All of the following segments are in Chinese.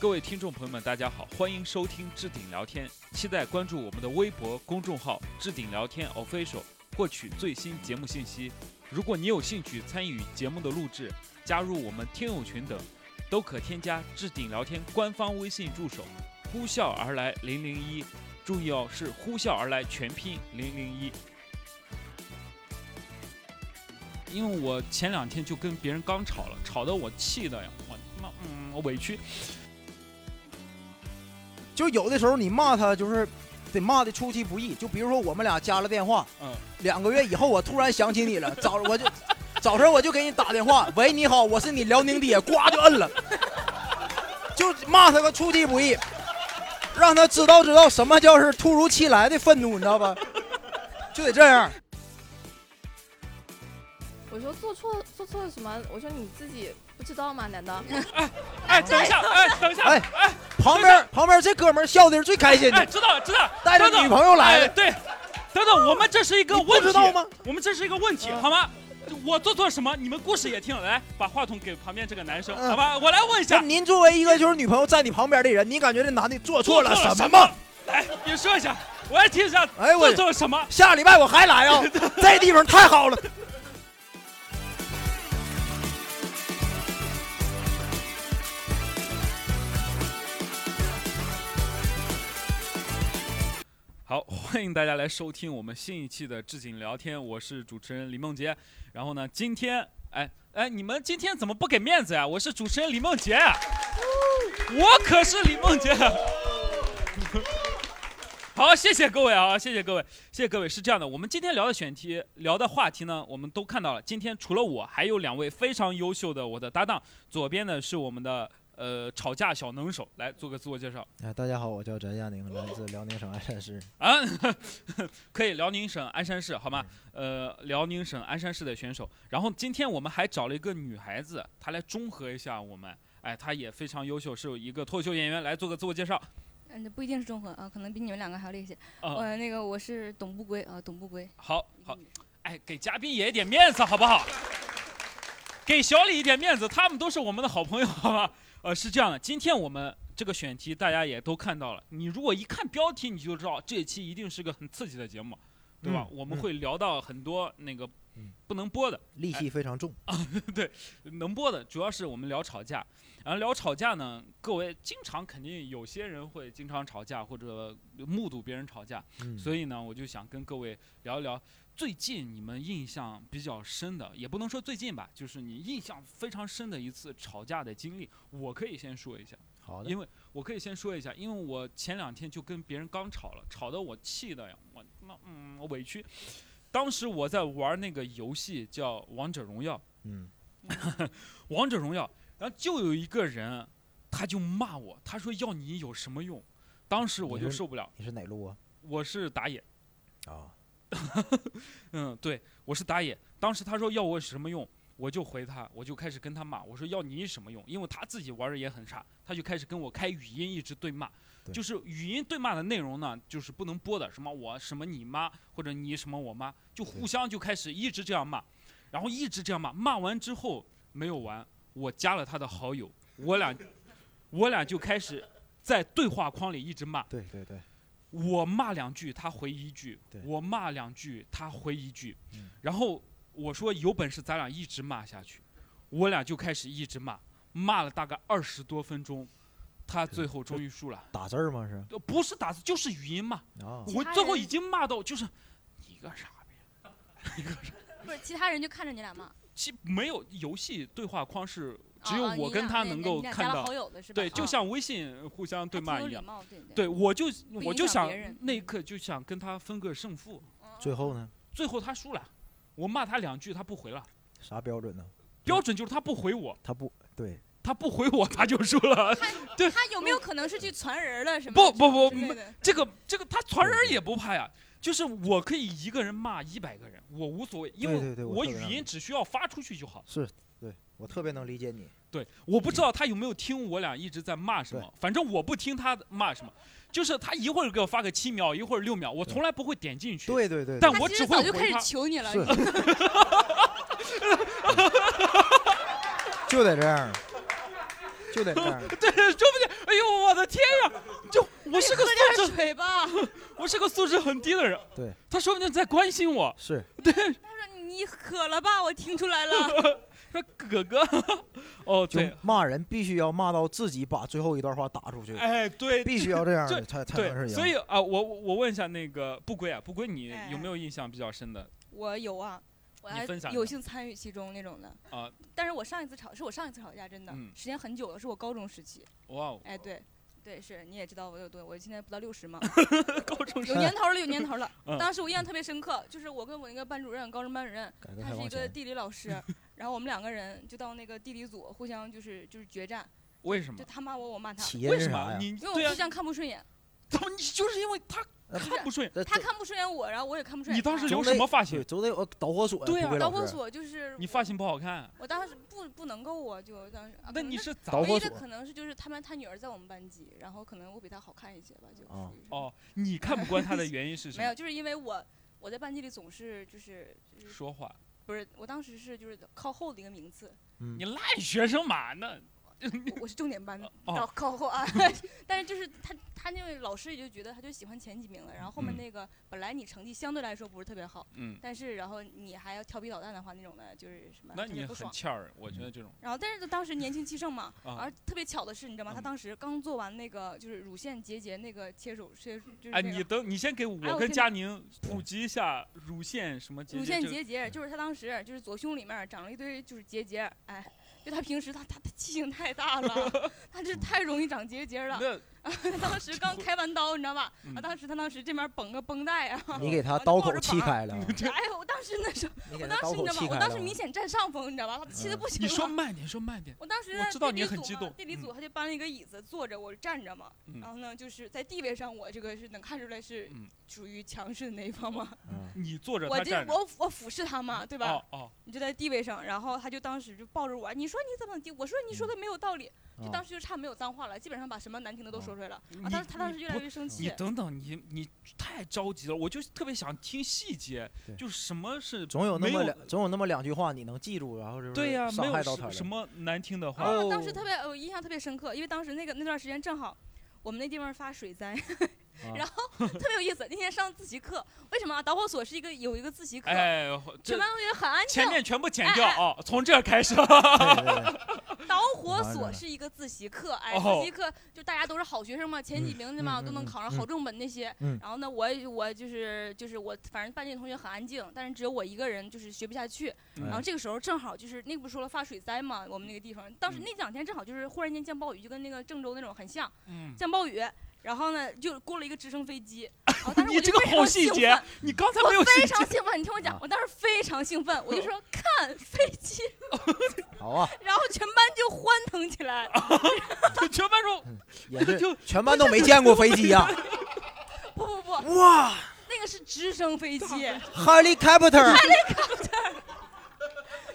各位听众朋友们，大家好，欢迎收听置顶聊天，期待关注我们的微博公众号“置顶聊天 official”，获取最新节目信息。如果你有兴趣参与节目的录制，加入我们听友群等，都可添加置顶聊天官方微信助手“呼啸而来零零一”，注意哦，是“呼啸而来”全拼零零一。因为我前两天就跟别人刚吵了，吵得我气的呀，我他妈嗯我委屈。就有的时候你骂他，就是得骂的出其不意。就比如说我们俩加了电话，嗯，两个月以后我突然想起你了，早我就 早晨我就给你打电话，喂，你好，我是你辽宁爹，呱就摁了，就骂他个出其不意，让他知道知道什么叫是突如其来的愤怒，你知道吧？就得这样。我说做错做错了什么？我说你自己不知道吗？难道？哎哎，等一下，哎，等一下，哎哎，旁边旁边这哥们儿笑的是最开心哎，的，知道知道，带着女朋友来哎的，对，等等，我们这是一个问题，知道吗？我们这是一个问题，嗯好吗？我做错什么？你们故事也听了，来，把话筒给旁边这个男生，嗯好吧？我来问一下，您作为一个就是女朋友在你旁边的人，你感觉这男的做错了什么吗？？来，你说一下，我来听一下，哎我做错了什么？下礼拜我还来啊，这地方太好了。好，欢迎大家来收听我们新一期的置景聊天，我是主持人李梦洁。然后呢，今天，哎哎，你们今天怎么不给面子呀？我是主持人李梦洁，我可是李梦洁。好，谢谢各位啊，谢谢各位，谢谢各位。是这样的，我们今天聊的选题、聊的话题呢，我们都看到了。今天除了我，还有两位非常优秀的我的搭档。左边呢是我们的呃吵架小能手，来做个自我介绍。哎，大家好，我叫翟亚宁，来自辽宁省鞍山市。啊，可以，辽宁省鞍山市，好吗？呃，辽宁省鞍山市的选手。然后今天我们还找了一个女孩子，她来中和一下我们。哎，她也非常优秀，是一个脱口秀演员，来做个自我介绍。嗯，不一定是中和啊，可能比你们两个还要厉害。啊、我那个我是董不归啊，董不归。好好，哎，给嘉宾也一点面子，好不好？给小李一点面子，他们都是我们的好朋友，好吧？呃，是这样的，今天我们这个选题大家也都看到了，你如果一看标题，你就知道这一期一定是个很刺激的节目，对吧？嗯我们嗯会聊到很多那个嗯不能播的，戾气非常重，对能播的主要是我们聊吵架，然后聊吵架呢，各位经常肯定有些人会经常吵架或者目睹别人吵架，嗯所以呢，我就想跟各位聊一聊最近你们印象比较深的，也不能说最近吧，就是你印象非常深的一次吵架的经历。我可以先说一下，好的因为我可以先说一下，因为我前两天就跟别人刚吵了，吵得我气的呀，我他妈嗯我委屈。当时我在玩那个游戏叫《王者荣耀》，嗯，王者荣耀，然后就有一个人，他就骂我，他说要你有什么用？当时我就受不了，你是哪路啊？我是打野，啊，嗯，对，我是打野。当时他说要我什么用，我就回他，我就开始跟他骂，我说要你什么用？因为他自己玩的也很差，他就开始跟我开语音一直对骂，对就是语音对骂的内容呢，就是不能播的，什么我什么你妈或者你什么我妈，就互相就开始一直这样骂，然后一直这样骂，骂完之后没有完，我加了他的好友，我俩我俩就开始在对话框里一直骂。对对对，我骂两句，他回一句；我骂两句，他回一句。嗯然后我说有本事咱俩一直骂下去，我俩就开始一直骂，骂了大概二十多分钟，他最后终于输了。打字儿吗？是呃不是打字就是语音骂，啊，我最后已经骂到就是你个傻逼，不是，其他人就看着你俩骂。其没有游戏对话框是只有啊我跟他能够看到？对，就啊像微信互相对骂一样。对对。对，我就我就想那一刻就想跟他分个胜负。最后呢？最后他输了，我骂他两句，他不回了。啥标准呢？标准就是他不回我，他不对，他不回我他就输了。他有没有可能是去传人了什么？不不不这个这个他传人也不怕呀，就是我可以一个人骂一百个人，我无所谓，因为我语音只需要发出去就好。是对我特别能理解你。对，我不知道他有没有听我俩一直在骂什么，反正我不听他骂什么，就是他一会儿给我发个七秒，一会儿六秒，我从来不会点进去。对对对，但我只会实早就开始回他求你了。是就得这样。就得这样。对，说不定，哎呦，我的天呀！就我是个喝素质，水吧。我是个素质很低的人。对，他说不定在关心我。是，对，他说你渴了吧？我听出来了。说哥哥，哦，就对，骂人必须要骂到自己把最后一段话打出去，哎，对，必须要这样的才才是赢。所以啊，我我问一下那个不归啊，不归你哎有没有印象比较深的我有啊，我还有幸参与其中那种的。啊？但是我上一次吵是我上一次吵架，真的、嗯时间很久了，是我高中时期。哇哦，哎，对，对，是你也知道我有多，我现在不到六十嘛，高中有年头了，有年头了。嗯当时我印象特别深刻，就是我跟我那个班主任，高中班主任，他是一个地理老师，然后我们两个人就到那个地理组互相就是就是决战，为什么就？他骂我，我骂他，为什么？因为我互，相看不顺眼，怎么你就是因为他呃看不顺眼？他看不顺眼我，然后我也看不顺眼他。你当时留什么发型对，？都得有导火索呀。对啊导火索就是你发型不好看，我当时不不能够啊，就当时。那你是咋导火索唯一的可能是就是他们他女儿在我们班级，然后可能我比她好看一些吧，就啊属于是哦？你看不惯他的原因是什么 没有，就是因为我我在班级里总是就是就是说话，不是我当时是就是靠后的一个名次，嗯你赖学生嘛？那我 我是重点班，哦靠靠后啊。但是就是他他那位老师也就觉得他就喜欢前几名了，然后后面嗯那个本来你成绩相对来说不是特别好，嗯，但是然后你还要调皮捣蛋的话那种的，就是什么那你。很欠儿，我觉得这种然后，但是当时年轻气盛嘛，啊而特别巧的是，你知道吗？他嗯当时刚做完那个就是乳腺结节那个切手切，就是哎，你等，你先给哎我跟佳宁普及一下乳腺什么结乳节这个腺结节，就是他当时就是左胸里面长了一堆就是结节，哎，就他平时他他他气性太大了，他这太容易长结节了。当时刚开完刀，你知道吧？嗯啊，当时他当时这边绷个绷带啊，你给他刀口抱着膀气开了，哎，我当时那时候，我当时你知道吗？我当时。明显占上风，你知道吧？他气的嗯不行你说了。慢点，说慢点。我当时在我知道你地理组嘛很激动嗯地理组他就搬了一个椅子坐着，我站着嘛。嗯然后呢，就是在地位上，我这个是能看出来是嗯属于强势的那一方嘛。嗯 你坐着，我这。我我俯视他嘛，对吧？哦哦，你就在地位上，然后他就当时就抱着我，你说你怎么地？我说你说的没有道理，就啊当时就差没有脏话了，基本上把什么难听的都说出来了。你啊，当时他当时越来越生气，你等等，你你太着急了，我就特别想听细节，就是什么是总有那么两，总有那么两句话你能记住，然后就是对呀，没有伤害到他的什什么难听的话。当时特别我印象特别深刻，因为当时那个那段时间正好。我们那地方发水灾，啊然后 特别有意思。那天上自习课，为什么啊？导火索是一个有一个自习课，哎，全班同学很安静前。面全部剪掉哦，从这儿开始。导火索是一个自习课，哎，哦自习课就大家都是好学生嘛，前几名的嘛，嗯都能嗯考上好重本那些。嗯然后呢，我我就是就是我，反正班级同学很安静，但是只有我一个人就是学不下去。嗯然后这个时候正好就是那不是说了发水灾嘛，我们那个地方，当时嗯那两天正好就是忽然间降暴雨，就跟那个郑州那种很像，嗯，降暴雨。然后呢，就过了一个直升飞机，然后当时你这个我就非常好细节兴奋，你刚才没有我非。常兴奋，你听我讲啊，我当时非常兴奋，我就说 看飞机，好啊，然后全班就欢腾起来。全班说也是就全班都没见过飞机呀！不不不，哇。那个是直升飞机，，helicopter。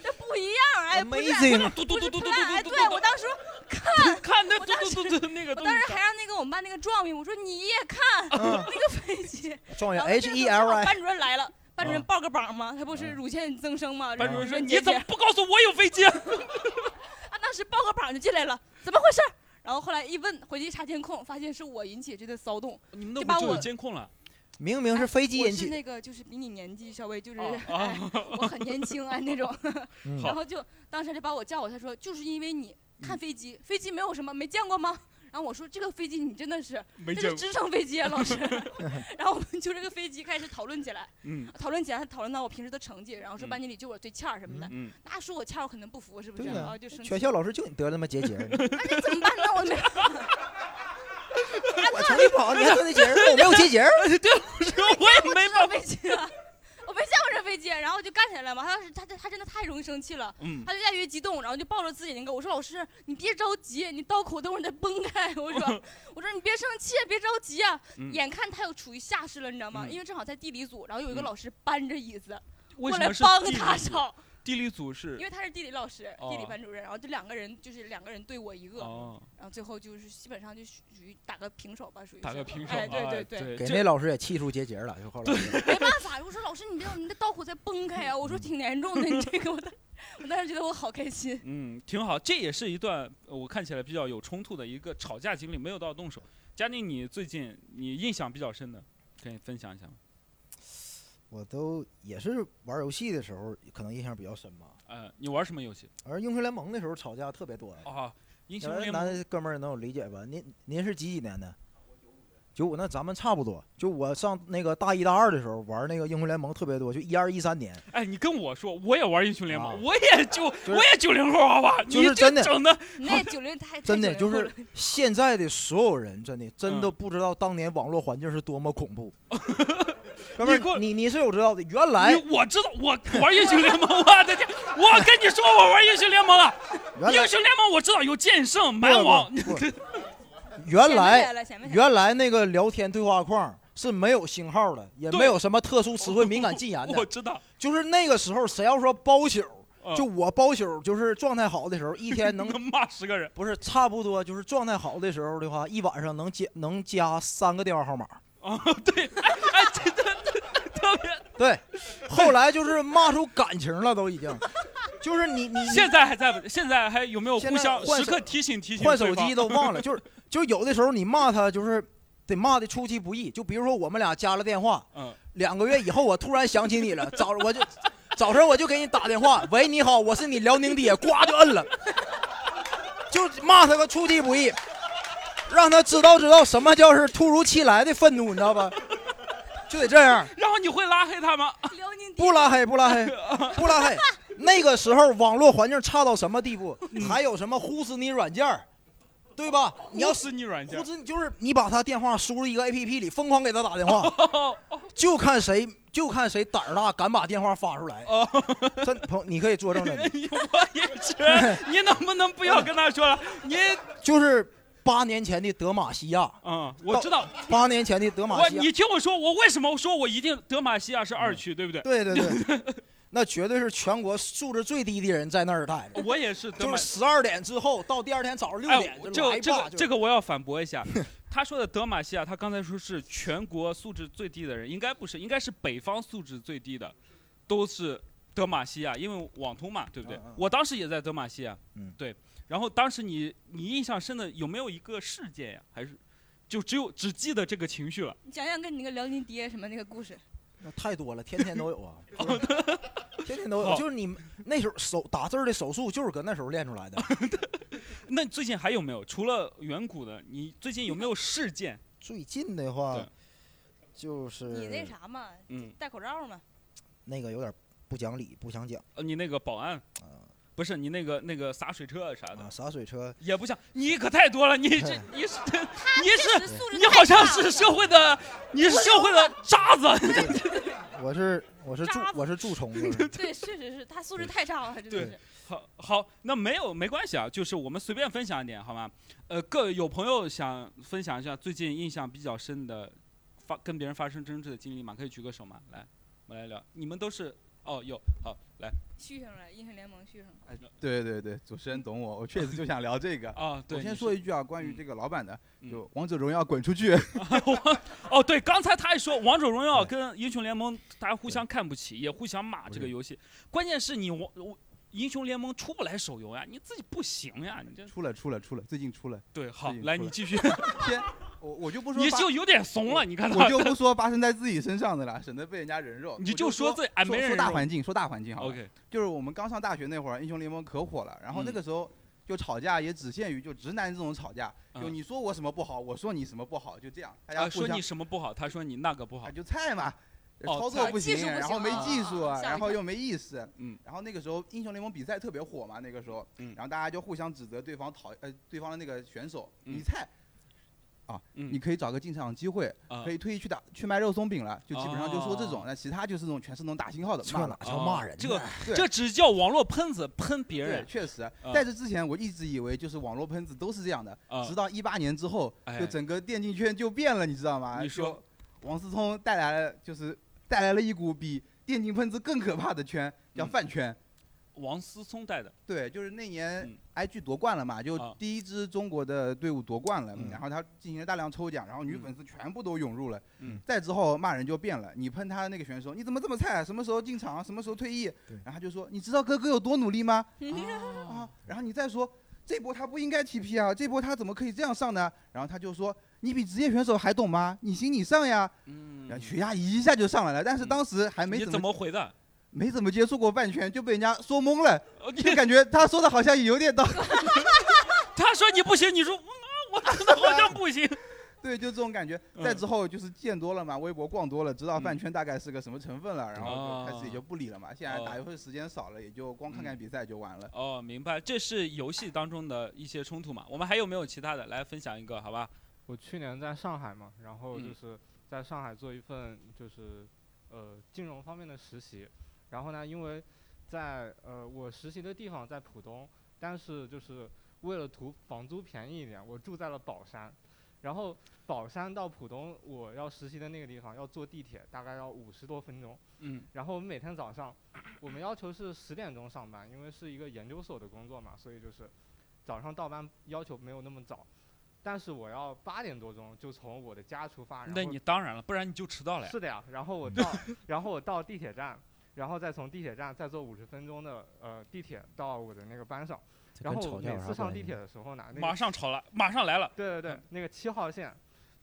这不一样，哎，不是 amazing，嘟嘟嘟嘟嘟 plan，哎，对我当时说看，看那嘟我当嘟嘟嘟那个我当时还让那个我们班那个状元，我说你也看嗯 那个飞机，状元然后 H E L I，班主任来了。班主任啊报个榜吗，他不是啊乳腺增生吗？班主任说：“你怎么不告诉我有飞机？”他，当时报个榜就进来了，怎么回事？然后后来一问，回去一查监控，发现是我引起这个骚动。你们那会儿就有就把我监控了明明是飞机我是引起，那个就是比你年纪稍微就是！我很年轻啊那种。嗯然后就当时就把我叫我，他说就是因为你嗯看飞机，飞机没有什么没见过吗？然后我说这个飞机你真的是，没见过。这是直升飞机啊，老师。然后我们就这个飞机开始讨论起来，嗯讨论起来，讨论到我平时的成绩，然后说嗯班级里就我最欠儿什么的。嗯，那说我欠儿，我肯定不服，是不是？对呀然后就生气。全校老师就你得了那么结节，那这怎么办呢？我没，我成绩不好，你还得那节儿，我没有结节儿，我也没办法。没见过这飞机，然后就干起来了嘛。他当时他他他真的太容易生气了。嗯，他就越来越激动，然后就抱着自己那个，我说老师，你别着急，你刀口等会儿再崩开。我说，我说你别生气，别着急啊。嗯眼看他又处于下势了，你知道吗？嗯因为正好在地理组，然后有一个嗯老师搬着椅子为什么是过来帮地理组？他吵，地理组是因为他是地理老师、地理哦班主任，然后这两个人就是两个人对我一个，哦，然后最后就是基本上就属于打个平手吧，属于是打个平手。哎，对对对对，给这那老师也气出结节了，就后来 没办法，我说老师你这你的刀口在崩开啊！我说挺严重的，你这个我当我当时觉得我好开心。嗯，挺好，这也是一段呃我看起来比较有冲突的一个吵架经历，没有到动手。佳宁，你最近你印象比较深的，可以分享一下吗？我都也是玩游戏的时候，可能印象比较深吧。呃，你玩什么游戏？而英雄联盟的时候吵架特别多。啊，英雄咱联盟。男哥们儿能有理解吧？您您是几几年的？九五，那咱们差不多。就我上那个大一大二的时候玩那个英雄联盟特别多，就一二一三年。哎，你跟我说，我也玩英雄联盟，啊我也就、是我也九零后，好吧？就是你这真的整的，那九零太 真的就太90后了是现在的所有人，真的真的嗯不知道当年网络环境是多么恐怖。哥们你你你是有知道的，原来你我知道，我玩英雄联盟，我的天！我跟你说，我玩英雄联盟啊，原来英雄联盟我知道有剑圣、蛮王，原来原来那个聊天对话框是没有星号的，也没有什么特殊词汇、敏感禁言的。我知道，就是那个时候，谁要说包宿，嗯就我包宿，就是状态好的时候，一天能能 骂十个人。不是差不多，就是状态好的时候的话，一晚上能加能加三个电话号码。啊，对，哎哎，这这 对，后来就是骂出感情了，都已经，就是你你 你现在还在不？现在还有没有现互相时刻提醒提醒？换手机。都忘了，就是就有的时候你骂他就是得骂的出其不意，就比如说我们俩加了电话，嗯，两个月以后我突然想起你了，早我就早晨我就给你打电话，喂你好，我是你辽宁爹，呱就摁了，就骂他个出其不意，让他知道知道什么叫是突如其来的愤怒，你知道吧？就得这样，然后你会拉黑他吗？不拉黑不拉黑 不拉黑。那个时候网络环境差到什么地步？还有什么呼死你软件儿对吧？你要呼死你软件呼。之就是你把他电话输入一个 A P P 里，疯狂给他打电话，哦就看谁就看谁胆儿大，敢把电话发出来。哦，真朋，你可以作证的，我也是，你能不能不要跟他说了？你，就是八年前的德玛西亚，嗯，我知道，八年前的德玛我西亚，你听我说，我为什么说我一定德玛西亚是二区，对不对？对对对，那绝对是全国素质最低的人在那儿待着，我也是德玛就是十二点之后到第二天早上六哎点，这个这这个我要反驳一下，他说的德玛西亚，他刚才说是全国素质最低的人，应该不是，应该是北方素质最低的，都是德玛西亚，因为网通嘛，对不对？我当时也在德玛西亚，嗯。对。然后当时你你印象深的有没有一个事件呀？还是就只有只记得这个情绪了？你讲讲跟你那个辽宁爹什么那个故事。那太多了，天天都有啊，天天都有，就是你那时候手打字儿的手速就是搁那时候练出来的。那最近还有没有？除了远古的，你最近有没有事件？最近的话，就是你那啥嘛，嗯，戴口罩嘛。那个有点不讲理，不想讲呃，你那个保安，不是你那个那个洒水车啥的啊，，洒水车。也不像你可太多了，你这 你是你是你好像是社会的，你是社会的渣子。我是我是蛀我是蛀虫，就是对，确实是他素质太差了，真的对是。好好，那没有没关系啊，就是我们随便分享一点好吗？呃，各有朋友想分享一下最近印象比较深的发跟别人发生争执的经历吗？可以举个手吗？来，我们来聊。你们都是哦，有好来续上了，英雄联盟续上了。哎对对对，主持人懂我，我确实就想聊这个。啊，对，我先说一句啊，关于嗯这个老板的，嗯就王者荣耀滚出去。哦，对，刚才他还说王者荣耀跟英雄联盟大家互相看不起，也互相骂这个游戏。关键是你王我英雄联盟出不来手游呀，你自己不行呀，你这出了出了出了，最近出了。对好来来你继续，先，我我就不说发，你就有点怂了，你看我，就不说发生在自己身上的了，省得被人家人肉。你就说自己哎没说人说大环境，说大环境好。OK，就是我们刚上大学那会儿，英雄联盟可火了，然后那嗯个时候就吵架也只限于就直男这种吵架，就嗯你说我什么不好，我说你什么不好，就这样，大家互相你什么不好，他说你那个不好啊，就菜嘛。哦操作不行，然后没技术，然后又没意思，嗯，然后那个时候英雄联盟比赛特别火嘛，那个时候，嗯。然后大家就互相指责对方讨呃对方的那个选手，嗯。你菜，啊，嗯。你可以找个进场机会，啊。可以退役去打去卖肉松饼了，就基本上就说这哦。种，那其他就是那种全是那种打星号的骂哪叫骂人呢？这个这只叫网络喷子喷别，人确实。啊，在这之前我一直以为就是网络喷子都是这样的，啊直。到一八年之后，哎。就整个电竞圈就变了，你知道吗？你说王思聪带来了，就是带来了一股比电竞喷子更可怕的圈，叫嗯饭圈。王思聪带的，对，就是那年嗯 IG 夺冠了嘛，就啊第一支中国的队伍夺冠了，嗯然后他进行了大量抽奖，然后女嗯粉丝全部都涌入了。嗯再之后骂人就变了，你喷他那个选手，你怎么这么菜？什么时候进场？什么时候退役？然后他就说，你知道哥哥有多努力吗？啊，然后你再说。这波他不应该 TP 啊，这波他怎么可以这样上呢？然后他就说：“你比职业选手还懂吗？你行你上呀！”嗯然后血压一下就上来了，但是当时还没你怎怎么回的？没怎么接触过半圈，就被人家说懵了，就感觉他说的好像有点道理。他说你不行，你说嗯我真的好像不行。对，就这种感觉。嗯再之后就是见多了嘛，微博逛多了，知道饭圈大概是个什么成分了，然后就开始也就不理了嘛。现在打游戏时间少了，也就光看看比赛就完了。哦，明白，这是游戏当中的一些冲突嘛。我们还有没有其他的来分享一个，好吧？我去年在上海嘛，然后就嗯。是在上海做一份就是呃金融方面的实习，然后呢，因为在呃我实习的地方在浦东，但是就是为了图房租便宜一点，我住在了宝山，然后宝山到浦东我要实习的那个地方要坐地铁，大概要五十多分钟，嗯。然后我们每天早上我们要求是十点钟上班，因为是一个研究所的工作嘛，所以就是早上到班要求没有那么早。但是我要八点多钟就从我的家出发，然那后你当然了，不然你就迟到了呀。是的呀，然后我到，然后我到地铁站，然后再从地铁站再坐五十分钟的呃地铁到我的那个班上，然后我每次上地铁的时候呢，那个马上吵了，马上来了。对对对，那个七号线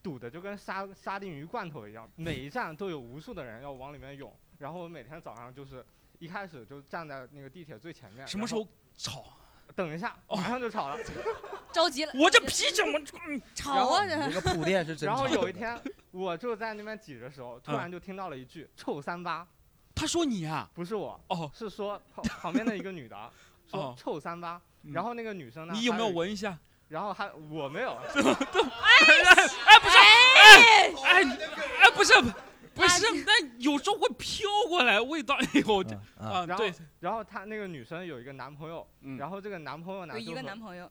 堵的就跟沙沙丁鱼罐头一样，每一站都有无数的人要往里面涌，然后我每天早上就是一开始就站在那个地铁最前面，什么时候吵？等一下，马上就吵了，着急了。我这脾气我嗯吵啊！这这个铺垫是真然后有一天我就在那边挤的时候，突嗯然就听到了一句“臭三八”。他说你啊、不是我，哦是说 旁旁边的一个女的说哦臭三八，嗯然后那个女生呢，你有没有？闻一下？然后还我没有，哎哎，不是，哎哎哎，不是，不是，那有时候会飘过来味道。哎呦，这嗯啊，然后对，然后她那个女生有一个男朋友，嗯然后这个男朋友呢，有一个男朋友，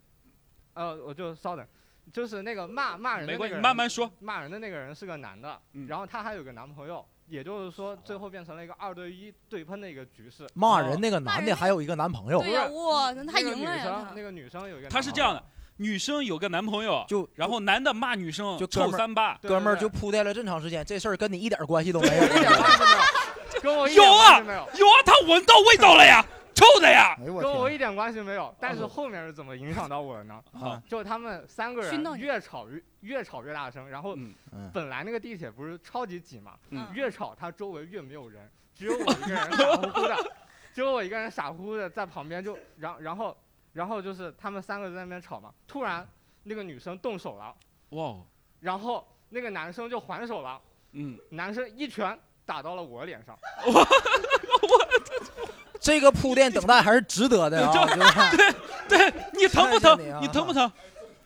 呃，我就稍等，就是那个骂骂人的没关系，那个人慢慢说。骂人的那个人是个男的，嗯然后他还有个男朋友，也就是说最后变成了一个二对一对喷的一个局势。骂人那个男的还有一个男朋友对，呀，不哇，那他那个女赢了呀！生那个女生有一个，他是这样的，，女生有个男朋友，就然后男的骂女生就臭三八。哥们儿就铺垫了这么长时间，这事儿跟你一点关系都没有。一点关系没有，跟我一有点关啊系没有。有啊，他闻到味道了呀，臭的呀。跟我一点关系没有，但是后面是怎么影响到我的呢？啊！就他们三个人越吵越越吵越大声，然后本来那个地铁不是超级挤嘛，嗯越吵他周围越没有人，只有我一个人傻乎乎的，只有我一个人傻乎乎的在旁边就，然然后然后就是他们三个在那边吵嘛，突然那个女生动手了，哇哦，然后那个男生就还手了，嗯，男生一拳打到了我脸上，我这个铺垫等待还是值得的啊！就是对你疼不疼你疼不疼？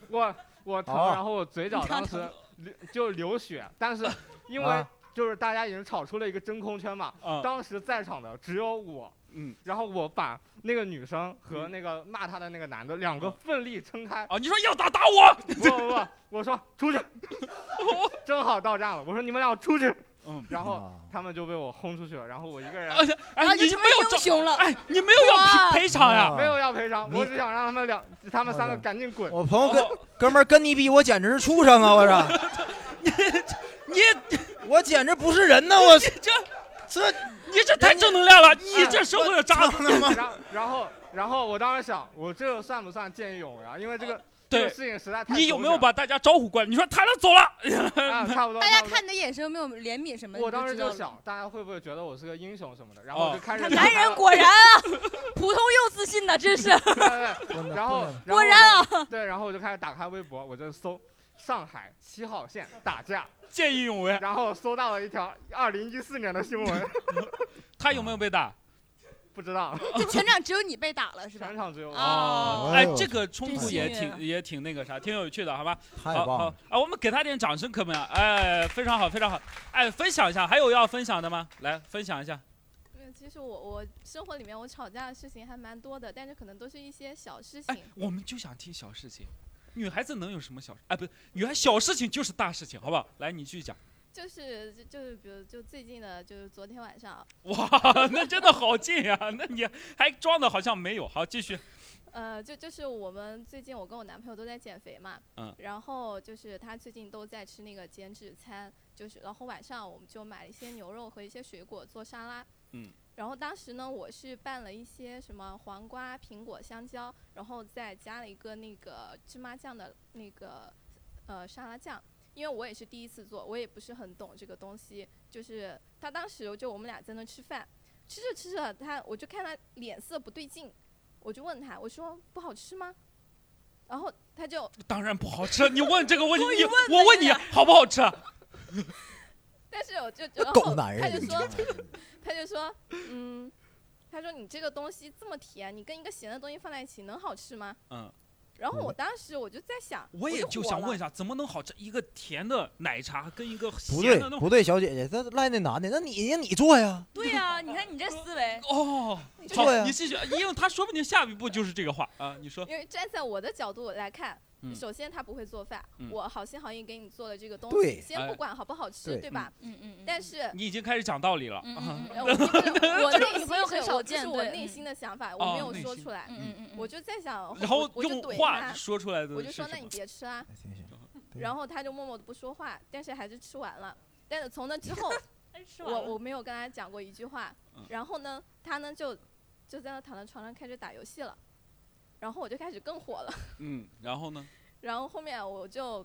我我疼，哦然后我嘴角当时流就流血，但是因为啊就是大家已经吵出了一个真空圈嘛，啊，当时在场的只有我，嗯，然后我把那个女生和那个骂她的那个男的两个奋力撑开，啊，你说要打打我，不不不，我说出去，正好到站了，我说你们俩出去，嗯，然后啊他们就被我轰出去了，然后我一个人哎，你没有找，英雄了。哎，你没有要赔赔偿呀？啊没有要赔偿，我只想让他们两他们三个赶紧滚。我朋友跟哥们儿跟你比，我简直是畜生啊！我说，你我简直不是人呐！我这这你这太正能量了，你这社会的渣子。他妈 然后然后然后我当时想，我这算不算见义勇为啊？因为这个这对个，事情实在太你有没有把大家招呼过来？你说他俩走了，啊？差不多。大家看你的眼神有没有怜悯什么的？我当时就想，大家会不会觉得我是个英雄什么的？然后我就开始看男人果然啊，普通又自信的，真是然后果然啊！啊，对，然后我就开始打开微博，我就搜上海七号线打架，见义勇为。然后搜到了一条二零一四年的新闻，他有没有被打？不知道就全场只有你被打了是吧全？场只有我。哦哎这个冲突也挺也挺那个啥，挺有趣的，好吧？太好好棒了！啊，我们给他点掌声，可不可以？哎，非常好，非常好。哎，分享一下，还有要分享的吗？来分享一下。嗯，其实我我生活里面我吵架的事情还蛮多的，但是可能都是一些小事哎情。，我们就想听小事情。女孩子能有什么小事？哎，不是，女孩小事情就是大事情，好不好？来，你继续讲。就是就就是比如就最近的，就是昨天晚上，哇，那真的好近呀、那你还装的好像没有。好，继续。呃，就就是我们最近我跟我男朋友都在减肥嘛，嗯然后就是他最近都在吃那个减脂餐，就是然后晚上我们就买了一些牛肉和一些水果做沙拉，嗯，然后当时呢我是拌了一些什么黄瓜、苹果、香蕉，然后再加了一个那个芝麻酱的那个呃沙拉酱。因为我也是第一次做，我也不是很懂这个东西。就是他当时就我们俩在那吃饭，吃着吃着他我就看他脸色不对劲，我就问他，我说不好吃吗？然后他就，当然不好吃，你问这个问题，你问我问你好不好吃？但是我就然后狗男人他就说，他就说，嗯，他说你这个东西这么甜，你跟一个咸的东西放在一起能好吃吗？嗯，然后我当时我就在想，我也就想问一下，怎么能好吃？一个甜的奶茶跟一个不咸对的不对不对，小姐姐，这赖那男的，那你让你做呀？对呀、你看你这思维，哦，做呀好，你继续，因为他说不定下一步就是这个话啊，你说，因为站在我的角度来看，嗯。首先他不会做饭，嗯。我好心好意给你做了这个东西，先哎不管好不好吃，对对吧？嗯。嗯嗯，但是你已经开始讲道理了。嗯啊。嗯嗯呃 我这女朋友很少见是我内心的想法，我哦没有说出来，嗯嗯嗯，我就在想，然后我我就用怼话他，说出来的我就说那你？别吃啊，行行，然后他就默默的不说话，但是还是吃完了。但是从那之后，我我没有跟他讲过一句话。嗯。然后呢，他呢就就在那躺在床上开始打游戏了，然后我就开始更火了。嗯，然后呢？然后后面我就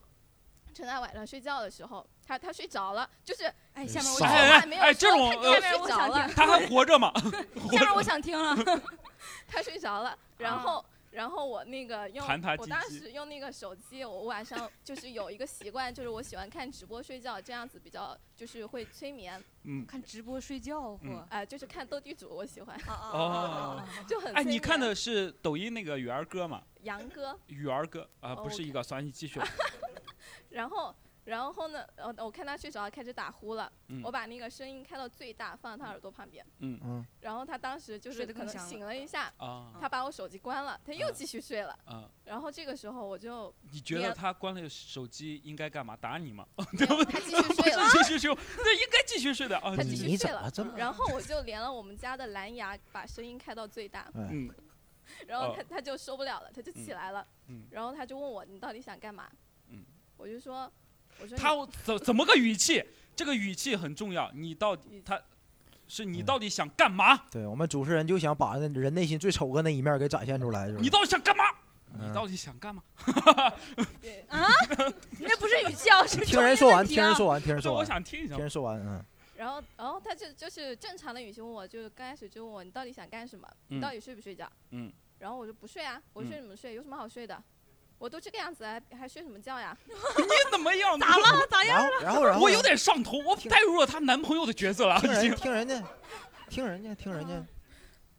趁他晚上睡觉的时候，他他睡着了，就是哎，下面我有哎，这说种下面我想听，他还活着吗？下面我想听了，他睡着了，然后。然后我那个用我当时用那个手机，我晚上就是有一个习惯，就是我喜欢看直播睡觉，这样子比较就是会催眠。嗯，看直播睡觉，嗯嚯，哎、就是看斗地主，我喜欢，啊哦 就很哎，催你看的是抖音那个雨儿哥吗？杨哥，雨儿哥啊，哦不是一个，算你继续。然后然后呢，呃，我看他睡着了，开始打呼了，嗯。我把那个声音开到最大，放在他耳朵旁边，嗯。嗯，然后他当时就是可能醒了一下，啊。他把我手机关了，他又啊继续睡了，啊，然后这个时候我就你觉得他关了手机应该干嘛？打你吗？没有 他继续睡了。继续睡，对，应该继续睡的啊。他继续你睡了。怎么这么？然后我就连了我们家的蓝牙，把声音开到最大，嗯。然后哦。他他就受不了了，他就起来了，嗯，然后他就问我你到底想干嘛？嗯，我就说他怎怎么个语气？这个语气很重要。你到底他是你嗯到底想干嘛？对我们主持人就想把那人内心最丑恶那一面给展现出来，是吧你到底想干嘛？你嗯到底想干嘛？啊，你这不是语气啊，是听人说完，听人说，完，听人说完，想听一下听。人说完，嗯，然后，然后他就就是正常的语气问我，就是刚开始就问我你到底想干什么？嗯你到底睡不睡觉？嗯，然后我就不睡啊，我嗯睡什么睡？有什么好睡的？我都这个样子了，还还睡什么觉呀？你怎么样？咋了？咋样？了然后然后，我有点上头，我代入了她男朋友的角色了，听人已经。听人家，听人家，听人家，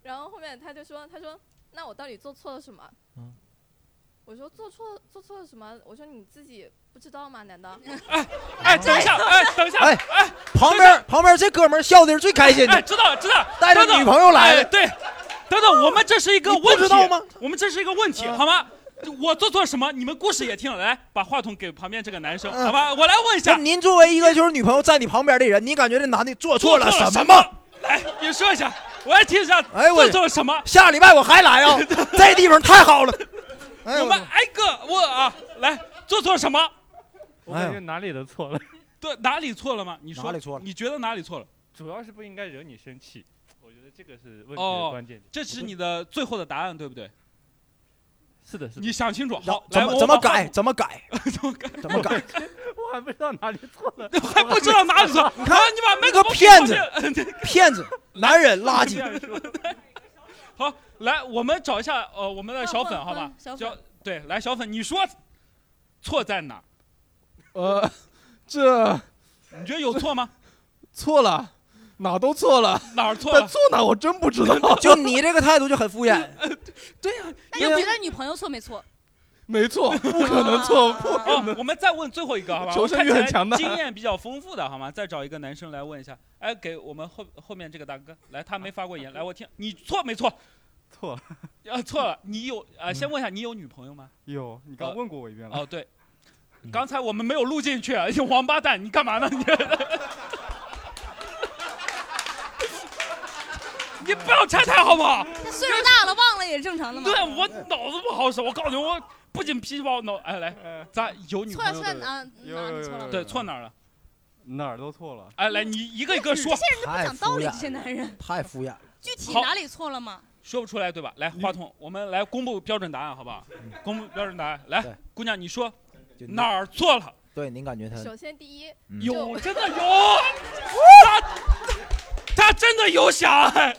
然后后面他就说，他说那我到底做错了什么？嗯我说做错做错了什么？我说你自己不知道吗？难道？哎哎，等一下，哎，等一下，哎哎旁边旁边这哥们笑的是最开心哎，的，知道知道，带着女朋友来了，哎对，等等，我们这是一个问题，知道吗？我们这是一个问题，嗯好吗？我做错什么？你们故事也听了，来，把话筒给旁边这个男生，嗯好吧？我来问一下，您作为一个就是女朋友在你旁边的人，你感觉这男的做错了什什么吗？？来，你说一下，我来听一下，哎我做错了什么？下礼拜我还来啊，这地方太好了。哎我我们挨个问啊，来，做错什么？我感觉哪里都错了，对，哪里错了吗？你说哪里错了你觉得哪里错了？主要是不应该惹你生气，我觉得这个是问题哦的关键点。这是你的最后的答案，对不对？是的，是的，你想清楚。好，怎么 怎么改？？怎么改？怎么改？怎么改？我还不知道哪里错了。还不知道哪里错？你看，你把那个骗子 骗子，男人垃圾。好，来，我们找一下呃我们的小粉，好吧？小对，来小粉，你说错在哪？呃，这你觉得有错吗？错了，哪都错了，哪儿错了？但错哪我真不知道。就你这个态度就很敷衍。对呀、那你觉得女朋友错没错？没错，不可能错，不可哦能。，我们再问最后一个，好吧？求生欲我看起来很强的经验比较丰富的，好吗？再找一个男生来问一下。哎，给我们后后面这个大哥，来，他没发过言，来，我听，你错没错？错了。啊，错了，你有啊？先问一下，你有女朋友吗？有，你刚问过我一遍了。哦，对，刚才我们没有录进去，你王八蛋，你干嘛呢？你你不要拆台好不好？他岁数大了，忘了也正常的嘛。对我脑子不好使，我告诉你，我不仅脾气不好，脑哎来，咱有女错了错了？对，错哪儿了？哪儿都错了。哎，来，你一个一个说这，些人都不讲道理，这些男人太敷衍了。具体哪里错了吗？说不出来对吧？来，话筒，我们来公布标准答案，好不好？公布标准答案，来，姑娘，你说哪儿错了？对，您感觉他首先第一，嗯有，真的有，他他真的有想。哎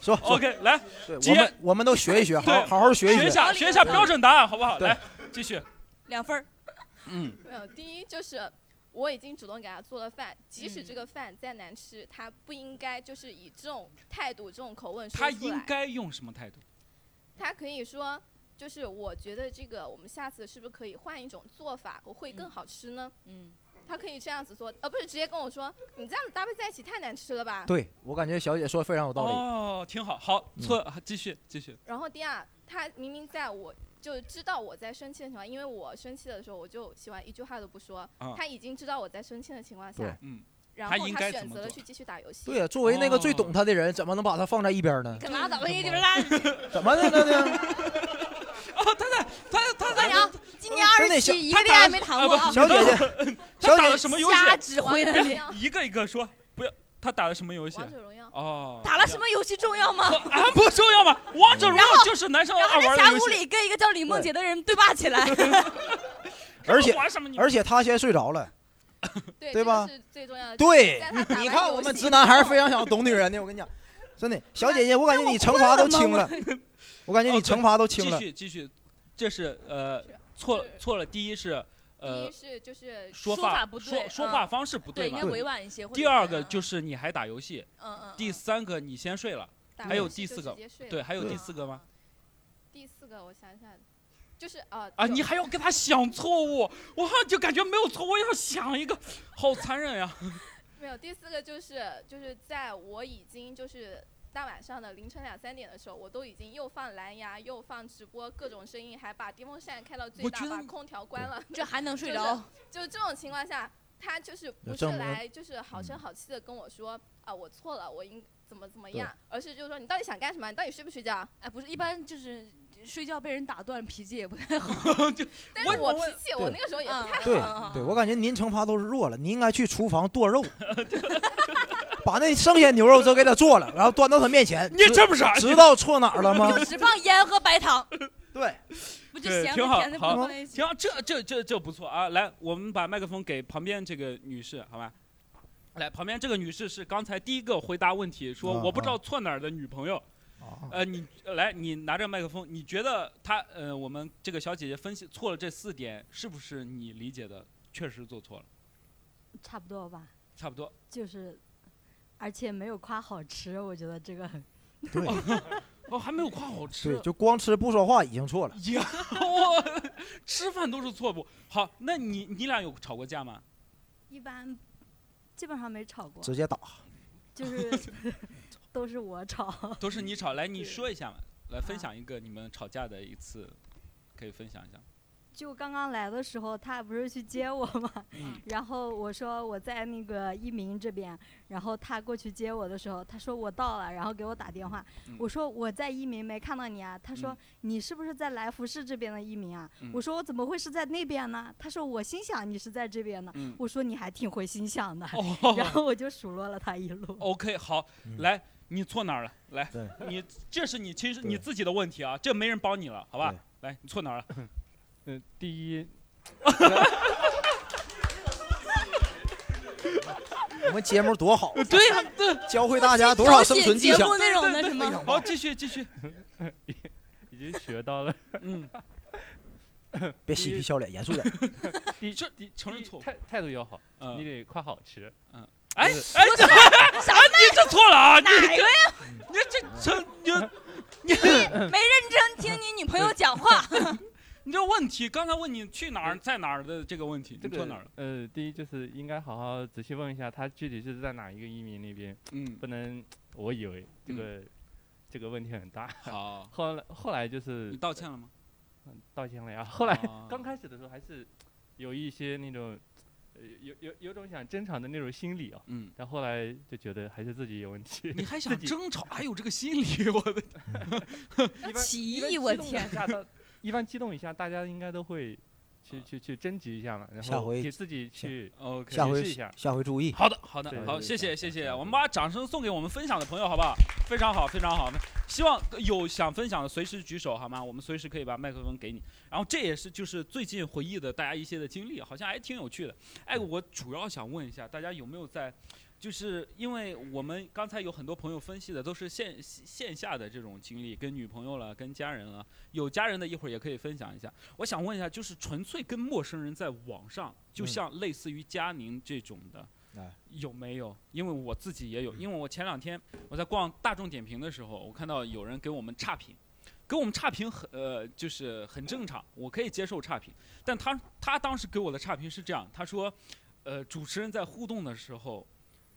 说说 OK，来我们我们都学一学，好好好学一学。学一下，学一下标准答案，好不好？对来，继续。两分儿，嗯，没有，第一就是我已经主动给他做了饭，即使嗯这个饭再难吃，他不应该就是以这种态度、这种口吻说他出来。应该用什么态度？他可以说，就是我觉得这个我们下次是不是可以换一种做法，我会更好吃呢？嗯，他可以这样子说，而不是直接跟我说，你这样子搭配在一起太难吃了吧？对我感觉小姐说的非常有道理。哦，挺好，好，嗯错，继续，继续。然后第二，他明明在我就知道我在生气的情况，因为我生气的时候我就喜欢一句话都不说，啊他已经知道我在生气的情况对下，嗯，然后他应该选择了去继续打游戏。对呀，作为那个最哦懂他的人，怎么能把他放在一边呢？可拉倒吧，你这边拉。怎么的呢？哦，他在，他他在今年二十七，一个恋爱没谈过啊，小姐姐，他打小姐的什么游戏？瞎指挥的你。一个一个说，不要。他打的什么游戏？王者荣耀，哦，打了什么游戏重要吗？啊，不重要吗？王者荣耀就是男生然后爱在峡谷玩的游戏。里跟一个叫李梦洁的人对骂起来，而且？而且他先睡着了。对对吧是最重要的。对你看我们直男还是非常 想懂女人的。我跟你讲，真的，小姐姐，我感觉你惩罚都轻了，我感觉你惩罚都轻了继了。续继续，这是呃错错了。第一是第呃一是就是说说法不对说说嗯话方式不对，应嘛该。委婉一些。或者第二个就是你还打游戏，嗯嗯，第嗯三个你先睡了，还有第四个对，还有第四个吗？第四个我想想，就是呃啊，你还要跟他想错误，我好像就感觉没有错误，要想一个，好残忍呀！没有第四个就是就是在我已经就是大晚上的凌晨两三点的时候，我都已经又放蓝牙又放直播各种声音，还把电风扇开到最大，把空调关了。这还能睡就是着？就这种情况下，他就是不是来就是好声好气的跟我说啊我错了，我应怎么怎么样，而是就是说你到底想干什么？你到底睡不睡觉？哎，不是，一般就是睡觉被人打断，脾气也不太好。但我我是我脾气我那个时候也不嗯太对嗯对，我感觉您惩罚都是弱了，您应该去厨房剁肉，把那剩下牛肉都给他做了，然后端到他面前。你知这么傻？知道错哪儿了吗？就只放盐和白糖，对，不就对咸和甜的好放在一起？行，这这这这不错啊！来，我们把麦克风给旁边这个女士，好吧？来，旁边这个女士是刚才第一个回答问题，说啊我不知道错哪儿的女朋友。啊呃，你呃来，你拿着麦克风，你觉得他呃，我们这个小姐姐分析错了这四点，是不是你理解的确实做错了？差不多吧，差不多。就是，而且没有夸好吃，我觉得这个很对 哦，还没有夸好吃对，。就光吃不说话已经错了。呀，我吃饭都是错误。好，那你你俩有吵过架吗？一般，基本上没吵过，直接打。就是 都是我吵。都是你吵，来 你说一下嘛，来分啊享一个你们吵架的一次，可以分享一下。就刚刚来的时候，他不是去接我嘛，嗯 然后我说我在那个一鸣这边，然后他过去接我的时候，他说我到了，然后给我打电话。嗯我说我在一鸣没看到你啊，他说、嗯你是不是在来福士这边的一鸣啊？嗯我说我怎么会是在那边呢？他说我心想你是在这边呢。嗯，我说你还挺会心想的，然哦后我就数落了他一路。，OK，好，嗯来，你错哪儿了？来，你这是你其实你自己的问题啊，这没人帮你了，好吧？来，你错哪儿了？嗯，第一，我们节目多好，对呀，对，教会大家多少生存技巧节目。那种的是吗？好，继续继续，已经学到了。嗯，别嬉皮笑脸，严肃点。第这第承认错误态态度要好，嗯，你得夸好吃。哎就是哎，这你这错了啊！你哪个呀？你这这你你没认真听你女朋友讲话。你这问题，刚才问你去哪儿，在哪儿的这个问题，这个你错哪儿了？呃，第一就是应该好好仔细问一下，他具体是在哪一个移民那边，嗯，不能我以为这个、这个问题很大。好，后来后来就是你道歉了吗？道歉了呀。后来啊刚开始的时候还是有一些那种，呃，有有有种想争吵的那种心理啊。嗯。但后来就觉得还是自己有问题。你还想争吵，还有这个心理，我的 起一般义，我天 一般激动一下，大家应该都会去去去征集一下嘛，然后下回给自己去 OK。下回解释一下下回注意。好的，好的对，好，对谢谢，谢谢。我们把掌声送给我们分享的朋友，好不好？非常好，非常好。希望有想分享的随时举手，好吗？我们随时可以把麦克风给你。然后这也是就是最近回忆的大家一些的经历，好像还挺有趣的。哎，我主要想问一下，大家有没有在，就是因为我们刚才有很多朋友分析的都是线线下的这种经历，跟女朋友了，跟家人了，有家人的一会儿也可以分享一下。我想问一下，就是纯粹跟陌生人在网上，就嗯像类似于佳宁这种的。哎有没有？因为我自己也有，因为我前两天我在逛大众点评的时候，我看到有人给我们差评，给我们差评很呃就是很正常，我可以接受差评。但他他当时给我的差评是这样，他说，呃主持人在互动的时候，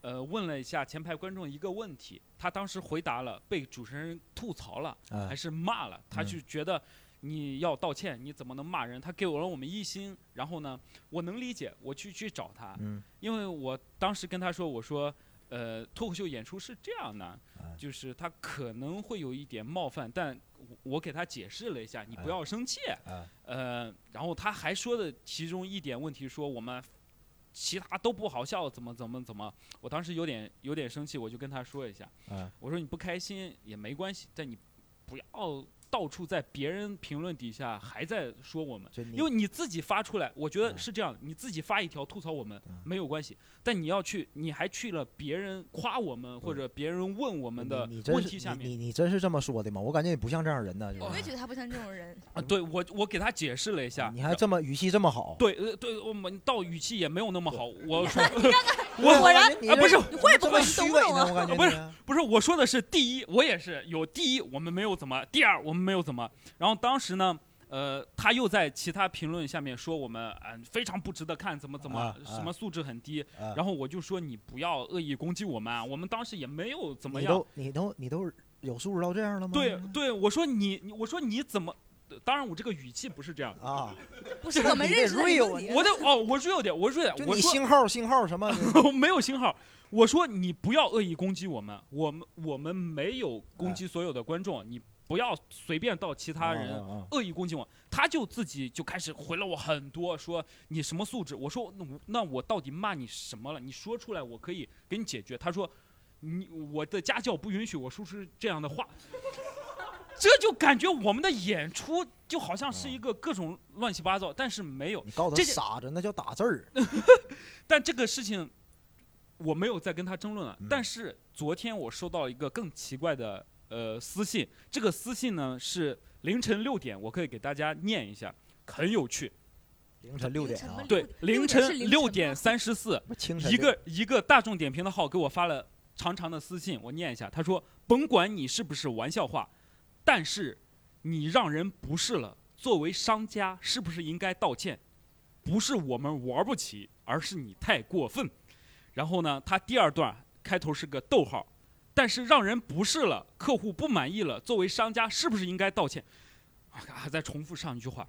呃问了一下前排观众一个问题，他当时回答了，被主持人吐槽了，哎还是骂了，他嗯就觉得。你要道歉，你怎么能骂人？他给我了我们一星，然后呢，我能理解，我去去找他，嗯因为我当时跟他说，我说，呃，脱口秀演出是这样的，哎就是他可能会有一点冒犯，但我我给他解释了一下，你不哎要生气，哎呃，然后他还说的其中一点问题说我们其他都不好笑，怎么怎么怎么，我当时有点有点生气，我就跟他说一下，哎我说你不开心也没关系，但你不要到处在别人评论底下还在说我们。因为你自己发出来，我觉得嗯是这样，你自己发一条吐槽我们嗯没有关系，但你要去，你还去了别人夸我们或者别人问我们的问题下面你你你真是这么说的吗？我感觉你不像这样人呢，就是我也觉得他不像这种人。啊，对我我给他解释了一下，你还这么语气这么好。对呃对，我们到语气也没有那么好，我说 我果然你啊不是这你会不会你懂不懂啊虚伪呢？我感觉不是不是我说的是第一，我也是有第一我们没有怎么，第二我们没有怎么，然后当时呢。呃，他又在其他评论下面说我们啊、呃非常不值得看，怎么怎么、啊什么素质很低，啊然后我就说你不要恶意攻击我们啊，我们当时也没有怎么你样。都你都你都有素质到这样了吗？对对，我说你，你我说你怎么？当然我这个语气不是这样，啊，不是我们认识的 real 你我的哦，我 real 点，我点，我星号星号什么？我没有信号。我说你不要恶意攻击我们，我们我们没有攻击所有的观众，你不要随便到其他人啊啊啊恶意攻击我。他就自己就开始回了我很多，说你什么素质？我说那我那我到底骂你什么了？你说出来，我可以给你解决。他说你我的家教不允许我说出这样的话。这就感觉我们的演出就好像是一个各种乱七八糟，但是没有。你告诉他傻子，那叫打字儿。但这个事情我没有再跟他争论了。嗯但是昨天我收到一个更奇怪的呃私信，这个私信呢是凌晨六点，我可以给大家念一下，很有趣。凌晨六点啊，对，凌晨六点三十四，一个一个大众点评的号给我发了长长的私信，我念一下，他说：“甭管你是不是玩笑话，但是你让人不适了，作为商家是不是应该道歉？不是我们玩不起，而是你太过分。”然后呢，他第二段开头是个逗号，但是让人不适了，客户不满意了，作为商家是不是应该道歉？啊，还在重复上一句话。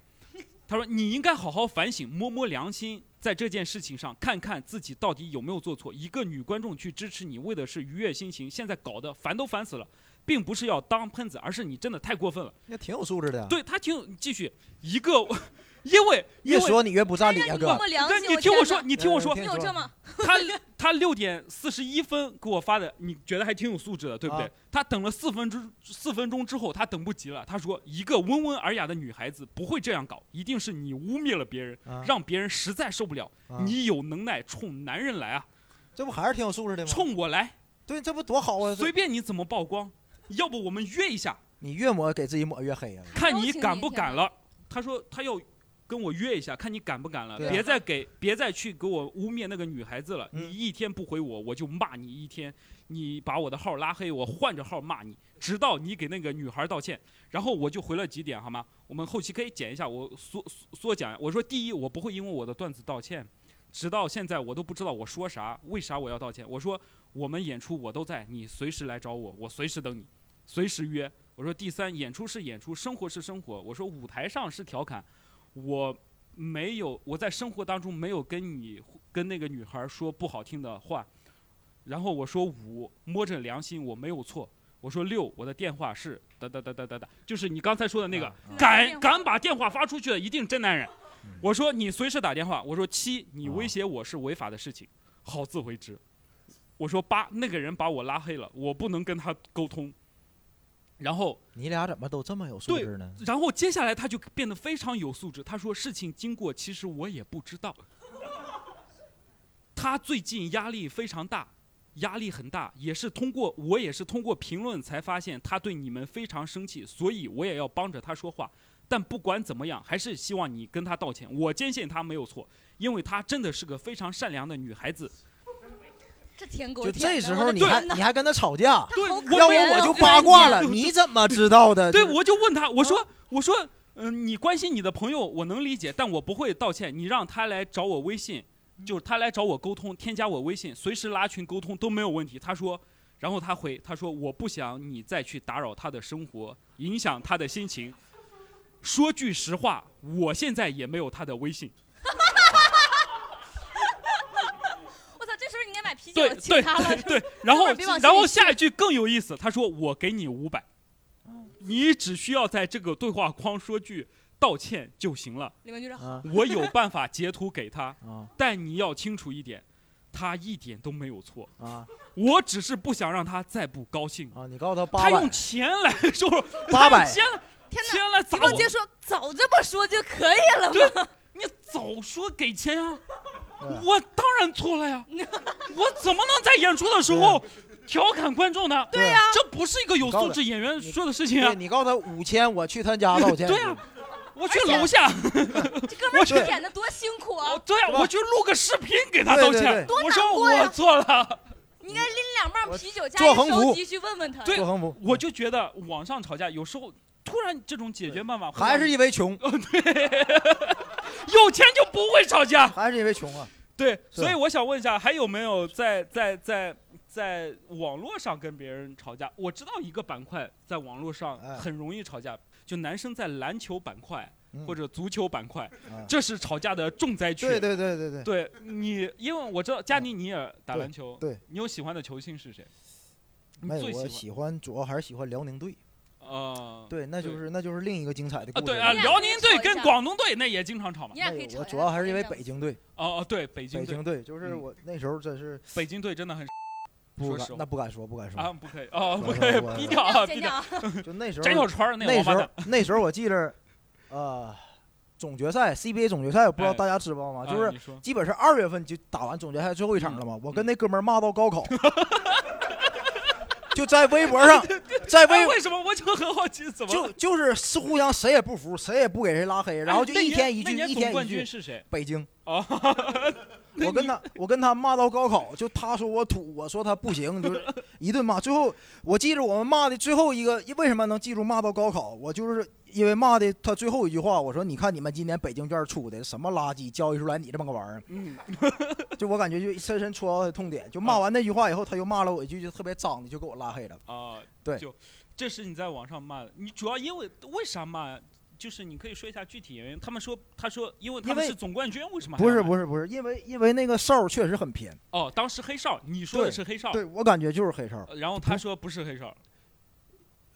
他说：“你应该好好反省，摸摸良心，在这件事情上看看自己到底有没有做错。一个女观众去支持你，为的是愉悦心情，现在搞得烦都烦死了，并不是要当喷子，而是你真的太过分了。那挺有素质的。，对他挺继续一个，因为因为越说你越不占理啊，哥那你听我说，你听我说，嗯你有这么他他六点四十一分给我发的，你觉得还挺有素质的，对不对？啊他等了四分钟，四分钟之后他等不及了，他说一个温文尔雅的女孩子不会这样搞，一定是你污蔑了别人，啊让别人实在受不了。啊你有能耐冲男人来啊，这不还是挺有素质的吗？冲我来，对，这不多好啊！随便你怎么曝光，要不我们约一下，你越抹给自己抹越黑啊！看你敢不敢了。他说他要跟我约一下，看你敢不敢了，对啊别再给别再去给我污蔑那个女孩子了。嗯你一天不回我，我就骂你一天。你把我的号拉黑，我换着号骂你，直到你给那个女孩道歉。然后我就回了几点，好吗？我们后期可以剪一下，我缩缩缩讲。我说第一，我不会因为我的段子道歉。直到现在我都不知道我说啥，为啥我要道歉？我说我们演出我都在，你随时来找我，我随时等你，随时约。我说第三，演出是演出，生活是生活。我说舞台上是调侃，我没有我在生活当中没有跟你跟那个女孩说不好听的话，然后我说五，摸着良心我没有错。我说六，我的电话是哒哒哒哒哒哒，就是你刚才说的那个，敢敢把电话发出去的一定真男人。我说你随时打电话。我说七，你威胁我是违法的事情，好自为之。我说八，那个人把我拉黑了，我不能跟他沟通。然后你俩怎么都这么有素质呢？，然后接下来他就变得非常有素质。他说事情经过其实我也不知道。他最近压力非常大，压力很大，也是通过我也是通过评论才发现他对你们非常生气，所以我也要帮着他说话。但不管怎么样，还是希望你跟他道歉。我坚信他没有错，因为她真的是个非常善良的女孩子。这舔狗就舔的这时候你我的天哪还你还跟他吵架，对，要不我我就八卦了，你怎么知道的？对，我就问他，我说，我说，嗯、你关心你的朋友，我能理解，但我不会道歉。你让他来找我微信，就是他来找我沟通，添加我微信，随时拉群沟通都没有问题。他说，然后他回，他说我不想你再去打扰他的生活，影响他的心情。说句实话，我现在也没有他的微信。我操，这对对请他了。对，然后然后下一句更有意思，他说我给你五百，你只需要在这个对话框说句道歉就行了。我有办法截图给他，啊但你要清楚一点，他一点都没有错，啊 我只是不想让他再不高兴。啊！你告诉他八百他用钱来说，八百他用钱来天钱来砸我，李梦洁说早这么说就可以了嘛。你早说给钱啊！对我当然错了呀，我怎么能在演出的时候调侃观众呢？对呀这不是一个有素质演员说的事情啊！你告诉他五千，我去他家道歉。对呀、我去楼下，这哥们儿对舔的多辛苦啊！对呀、我去录个视频给他道歉。对我说我错了，你应该拎两棒啤酒加一手机去问问他。对做横幅，我就觉得网上吵架有时候突然这种解决办法还是因为穷，对有钱就不会吵架。还是因为穷啊。对，所以我想问一下，还有没有在在在在网络上跟别人吵架？我知道一个板块在网络上哎很容易吵架，就男生在篮球板块嗯或者足球板块，啊这是吵架的重灾区。对对对对对，对你，因为我知道加尼尼尔打篮球，对，你有喜欢的球星是谁？你没有我最喜欢，主要还是喜欢辽宁队。啊？对，那就是那就是另一个精彩的啊，故事对啊，辽宁队跟广东队那也经常吵嘛你。俩可以吵架。那我主要还是因为北京队，哦哦，对，北京队，北京队就是嗯我那时候真是北京队真的很不敢实话那不敢说不敢说，啊，不可以哦，不可以我低调啊，低剪调。就那时候翟小川儿那个那时候蛋，那时候我记着，呃，总决赛 CBA 总决赛，我不知道哎大家知道吗？啊就是你说基本是二月份就打完总决赛最后一场了嘛。我跟那哥们儿骂到高考，就在微博上，在为哎为什么我就很好奇，怎么就就是是互相谁也不服，谁也不给谁拉黑，然后就一天一句，一天一句。冠军是谁？北京，哦，我跟他我跟他骂到高考，就他说我土，我说他不行，就是一顿骂。最后我记着我们骂的最后一个，为什么能记住骂到高考？我就是因为骂的他最后一句话，我说你看你们今年北京卷出的什么垃圾，教育出来你这么个玩意儿。嗯，就我感觉就深深戳到他的痛点。就骂完那句话以后，他又骂了我一句，就特别脏的，就给我拉黑了。啊，对就这是你在网上骂的，你主要因为为啥骂呀？就是你可以说一下具体原因。他们说，他说因为他们是总冠军，为什么不是不是不是，因为因为那个哨儿确实很偏，哦，当时黑哨，你说的是黑哨，对我感觉就是黑哨然后他说不是黑哨，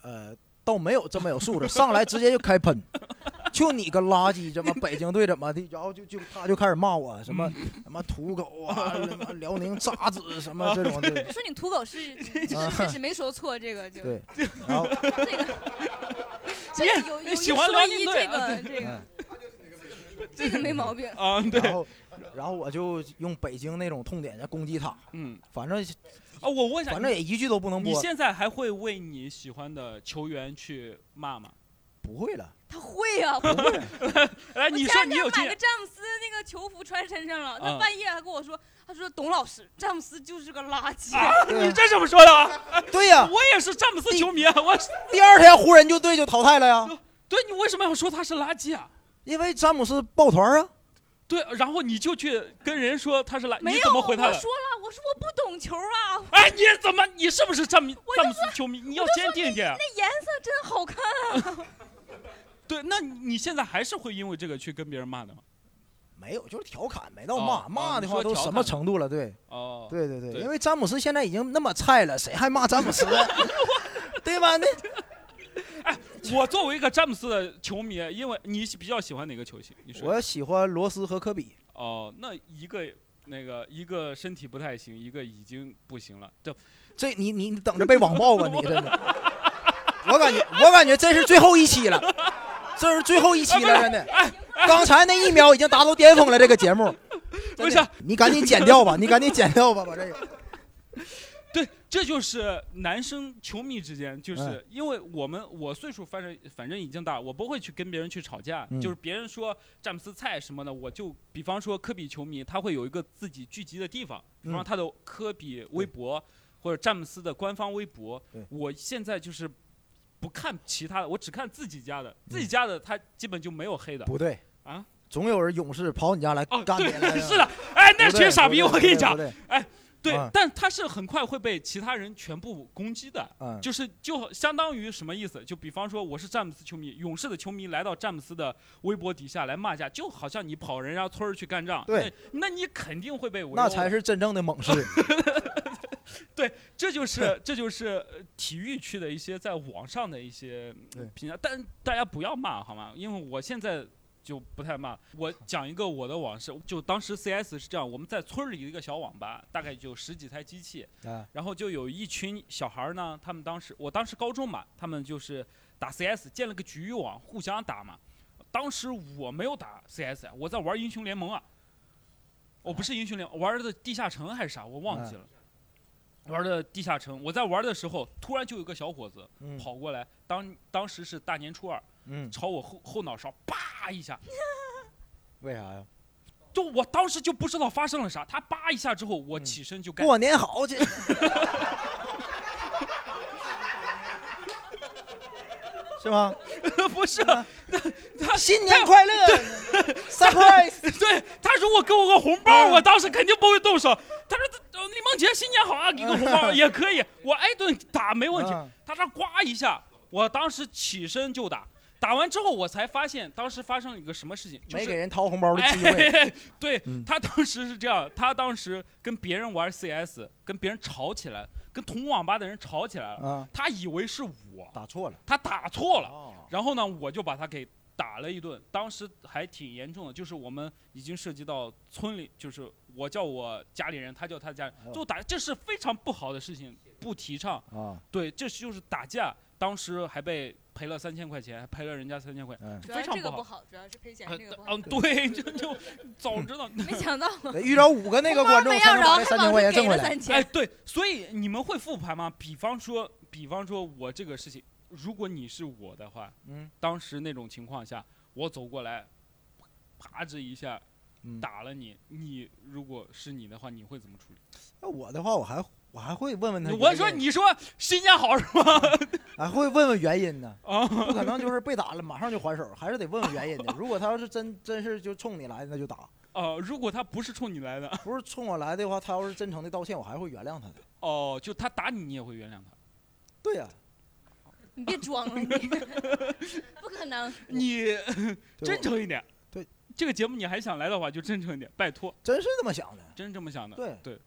呃，倒没有这么有素质，上来直接就开喷，就你个垃圾，怎么北京队怎么的，然后就就他就开始骂我什么什么土狗啊，什么辽宁渣子什么这种的，说你土狗是确实没说错，这个就对，然后有有一喜欢说一，辽宁队这个这个嗯。这个没毛病。啊，对，然后然后我就用北京那种痛点来攻击他，嗯，反正啊，我问一下，反正也一句都不能播。你，现在还会为你喜欢的球员去骂吗？不会了，他会呀、不会，哎，你前两天说你有经验，买个詹姆斯那个球服穿身上了，他嗯半夜还跟我说，他说董老师，詹姆斯就是个垃圾。啊，你这怎么说的啊？对呀，我也是詹姆斯球迷啊，我第二天湖人就队就淘汰了呀，对你为什么要说他是垃圾啊？因为詹姆斯抱团啊，对，然后你就去跟人说他是垃，没有，你怎么回他的？我说了，我说我不懂球啊，哎，你怎么？你是不是詹姆詹姆斯球迷？你要坚定一点。那颜色真好看啊。对，那你现在还是会因为这个去跟别人骂的吗？没有，就是调侃，没到哦骂。哦骂的话都什么程度了？对，哦，对对对，对因为詹姆斯现在已经那么菜了，谁还骂詹姆斯？对吧？那我作为一个詹姆斯的球迷，因为你比较喜欢哪个球星？你说我喜欢罗斯和科比。哦，那一个那个一个身体不太行，一个已经不行了。这这你你你等着被网暴吧，你真的。我感觉我感觉这是最后一期了，这是最后一期了，真的。刚才那一秒已经达到巅峰了，这个节目。不是，你赶紧剪掉吧，你赶紧剪掉吧，把这个。对，这就是男生球迷之间，就是嗯因为我们我岁数反正反正已经大，我不会去跟别人去吵架，嗯就是别人说詹姆斯菜什么的，我就比方说科比球迷，他会有一个自己聚集的地方，比方嗯他的科比微博或者詹姆斯的官方微博对，我现在就是不看其他的，我只看自己家的，自己嗯家的他基本就没有黑的。不对啊，总有人勇士跑你家来哦，对干你来，是的，哎，那不对群傻逼，不对我跟你讲不对，哎，对啊，但他是很快会被其他人全部攻击的，嗯就是就相当于什么意思？就比方说我是詹姆斯球迷，勇士的球迷来到詹姆斯的微博底下来骂架，就好像你跑人家村儿去干仗，对那，那你肯定会被围殴那才是真正的猛士。对，这就是这就是呃体育区的一些在网上的一些评价，但大家不要骂好吗？因为我现在就不太骂。我讲一个我的往事，就当时 CS 是这样，我们在村里的一个小网吧，大概就十几台机器，啊然后就有一群小孩儿呢，他们当时我当时高中嘛，他们就是打 CS 建了个局域网，互相打嘛。当时我没有打 CS，啊我在玩英雄联盟啊。我不是英雄联盟，玩的地下城还是啥，我忘记了。玩的地下城，我在玩的时候，突然就有个小伙子嗯跑过来，当当时是大年初二，嗯，朝我后后脑勺叭一下，为啥呀？就我当时就不知道发生了啥，他叭一下之后，我起身就干。过年好，这 是吗？不是，他新年快乐，surprise！对，他如果给我个红包，我当时肯定不会动手。他说：“呃李梦洁新年好啊，给个红包也可以，我挨顿打没问题啊。”他说呱一下，我当时起身就打。打完之后，我才发现当时发生了一个什么事情，就是没给人掏红包的机会。哎、对、嗯他当时是这样，他当时跟别人玩 CS，跟别人吵起来，跟同网吧的人吵起来了。啊，他以为是我，打错了。他打错了。哦，然后呢，我就把他给打了一顿，当时还挺严重的，就是我们已经涉及到村里，就是我叫我家里人，他叫他家人，哦就打，这是非常不好的事情，不提倡。啊，对，这就是打架，当时还被赔了三千块钱，还赔了人家三千块，嗯，主要是非常不好。这个不好，主要是赔钱呃这个不好。嗯，对，就就早知道。没 想到得遇着五个那个观众没才要着，能把这三千块钱挣回来。哎，三千。对，所以你们会复盘吗？比方说，比方说我这个事情，如果你是我的话，嗯，当时那种情况下，我走过来，啪这一下嗯打了你，你如果是你的话，你会怎么处理？那我的话，我还我还会问问他。我说你说新年好是吗？还会问问原因呢。啊，不可能就是被打了马上就还手，还是得问问原因的。如果他要是真真是就冲你来的，那就打；呃，如果他不是冲你来的，不是冲我来的话，他要是真诚的道歉，我还会原谅他的。哦，就他打你，你也会原谅他。对呀、你别装了，你不可能。你真诚一点。对，这个节目你还想来的话，就真诚一点，拜托，真是这么想的。真这么想的。对对，好，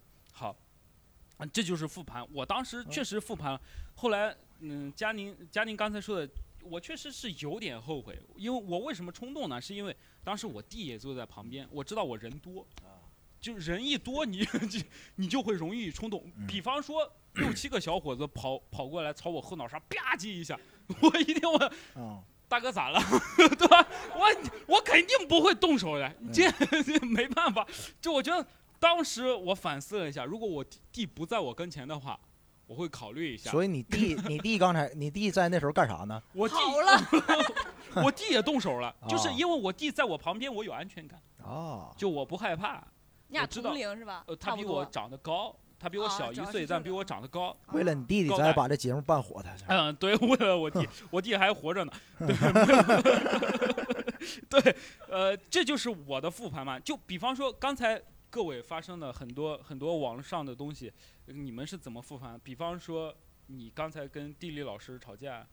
啊，这就是复盘。我当时嗯确实复盘了，后来，嗯，佳宁，佳宁刚才说的，我确实是有点后悔，因为我为什么冲动呢？是因为当时我弟也坐在旁边，我知道我人多，就人一多，你就 你就会容易冲动。嗯比方说六七个小伙子跑跑过来朝我后脑勺吧唧一下，我一定会啊、大哥咋了，对吧？我我肯定不会动手的，这这没办法。就我觉得当时我反思了一下，如果我弟弟不在我跟前的话，我会考虑一下。所以你弟，你弟刚才，你弟在那时候干啥呢？我弟好了，我弟也动手了，就是啊因为我弟在我旁边，我有安全感，哦，就我不害怕。你知道同龄是吧？呃，他。比我长得高，他比我小一岁，但比我长得高。为了你弟弟，咱把这节目办火他。嗯，对，为了我弟，我弟还活着呢。对，对，呃，这就是我的复盘嘛。就比方说刚才各位发生的很多很多网上的东西，你们是怎么复盘？比方说你刚才跟地理老师吵架，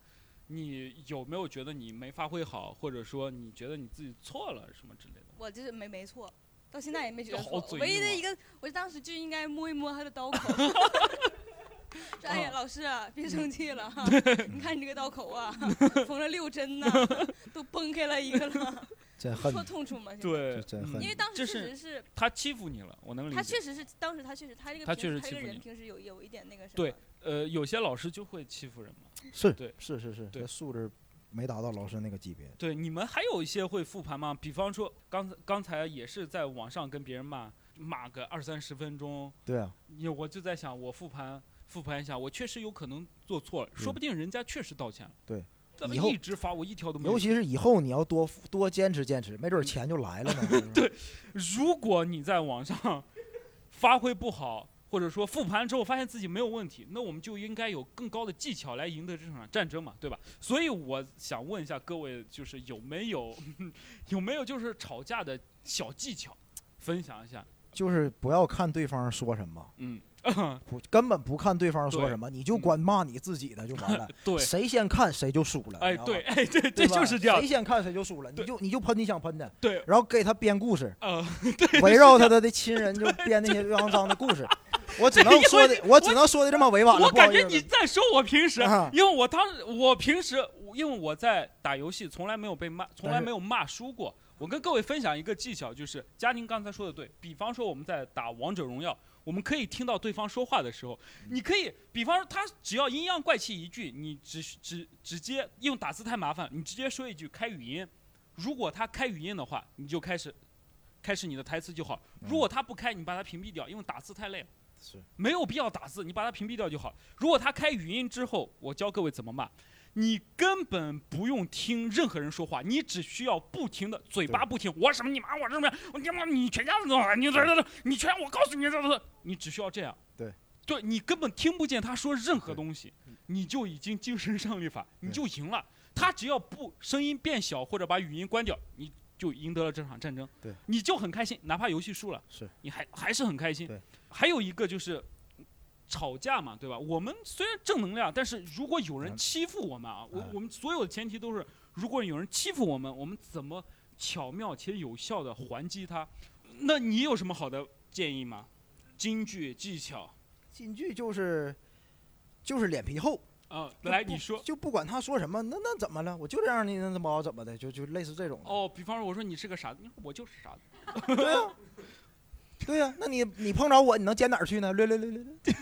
你有没有觉得你没发挥好，或者说你觉得你自己错了什么之类的？我就是没没错，到现在也没觉得好错。唯一的一个，我当时就应该摸一摸他的刀口。说哎呀，啊老师啊，别生气了哈，你看你这个刀口啊，缝了六针呢，都崩开了一个了，戳痛处嘛。现在对因为当时确实是他欺负你了，我能理解。他确实是当时他确实他这个他这个人确实欺负你平时有有一点那个什么。对，呃，有些老师就会欺负人嘛。是对是是是，对这素质没达到老师那个级别。对，你们还有一些会复盘吗？比方说，刚才刚才也是在网上跟别人骂，骂个二三十分钟，对啊，你我就在想，我复盘复盘一下，我确实有可能做错了，说不定人家确实道歉了。对，以后一直发我一条都没有。尤其是以后你要多多坚持坚持，没准儿钱就来了呢。对，如果你在网上发挥不好，或者说复盘之后发现自己没有问题，那我们就应该有更高的技巧来赢得这场战争嘛，对吧？所以我想问一下各位，就是有没有 有没有就是吵架的小技巧，分享一下？就是不要看对方说什么，嗯，不根本不看对方说什么，你就管骂你自己的就完了。对谁先看谁就输了。哎，对，哎，对对吧就是这样谁。先看谁就输了，你就你就喷你想喷的，对，然后给他编故事，围绕他的的亲人就编那些肮脏的故事。我只能说的，我只能说的这么委婉了。我感觉你在说我平时啊，因为我当我平时因为我在打游戏，从来没有被骂，从来没有骂输过。我跟各位分享一个技巧，就是佳宁刚才说的对，比方说我们在打王者荣耀，我们可以听到对方说话的时候，你可以，比方说他只要阴阳怪气一句，你只只直接因为打字太麻烦，你直接说一句开语音。如果他开语音的话，你就开始开始你的台词就好。如果他不开，你把他屏蔽掉，因为打字太累了。是没有必要打字，你把他屏蔽掉就好。如果他开语音之后，我教各位怎么骂，你根本不用听任何人说话，你只需要不停的嘴巴不停，我什么你妈我什么，我你妈你全家子都你这这你全我告诉你这这，你只需要这样。对，对你根本听不见他说任何东西，你就已经精神胜利法，你就赢了。他只要不声音变小或者把语音关掉，你就赢得了这场战争。对，你就很开心，哪怕游戏输了，是。你还还是很开心。对，还有一个就是吵架嘛，对吧？我们虽然正能量，但是如果有人嗯欺负我们啊，我哎我们所有的前提都是，如果有人欺负我们，我们怎么巧妙且有效的还击他？那你有什么好的建议吗？京剧技巧京剧就是就是脸皮厚。啊，来你说。就不管他说什么，那那怎么了？我就这样的，那怎么怎么的，就就类似这种。哦，比方说我说你是个傻子，你说我就是傻子。对呀、那你你碰着我，你能捡哪儿去呢？略略略略略，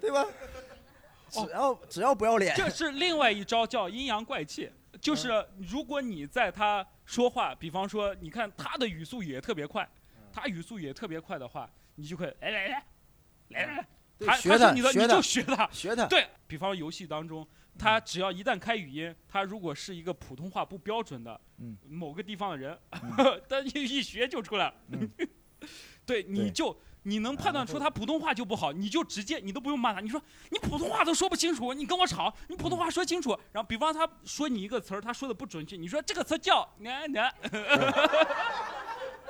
对吧？只要只要不要脸，这是另外一招，叫阴阳怪气。就是如果你在他说话，比方说，你看他的语速也特别快，他语速也特别快的话，你就可以来来来来来来，他对学他他是你的，你就学他。学他。对比方游戏当中，他只要一旦开语音，他如果是一个普通话不标准的嗯。某个地方的人，嗯。他一一学就出来。了。嗯对，你就你能判断出他普通话就不好，你就直接你都不用骂他，你说你普通话都说不清楚，你跟我吵，你普通话说清楚。然后比方他说你一个词儿，他说的不准确，你说这个词叫呢呢，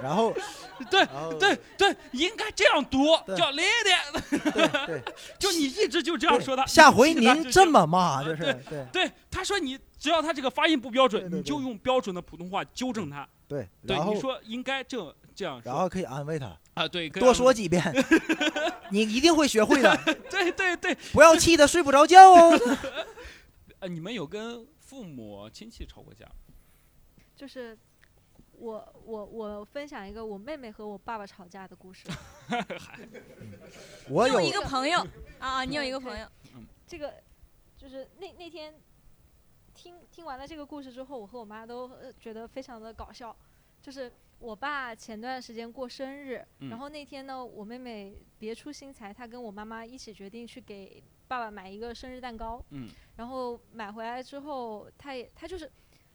然后对对对，应该这样读，对叫咧咧，对对，就你一直就这样说他。下回您这么骂，就是对对，他说你只要他这个发音不标准，你就用标准的普通话纠正他。对，对，你说应该这这样说然后可以安慰他，啊，对，多说几遍，你一定会学会的。对对对，不要气得睡不着觉哦。呃，你们有跟父母亲戚吵过架吗？就是我我我分享一个我妹妹和我爸爸吵架的故事。我有有一个朋友啊，你有一个朋友，这个就是那那天听听完了这个故事之后，我和我妈都呃觉得非常的搞笑。就是我爸前段时间过生日，嗯然后那天呢，我妹妹别出心裁，她跟我妈妈一起决定去给爸爸买一个生日蛋糕。嗯然后买回来之后，她也她就是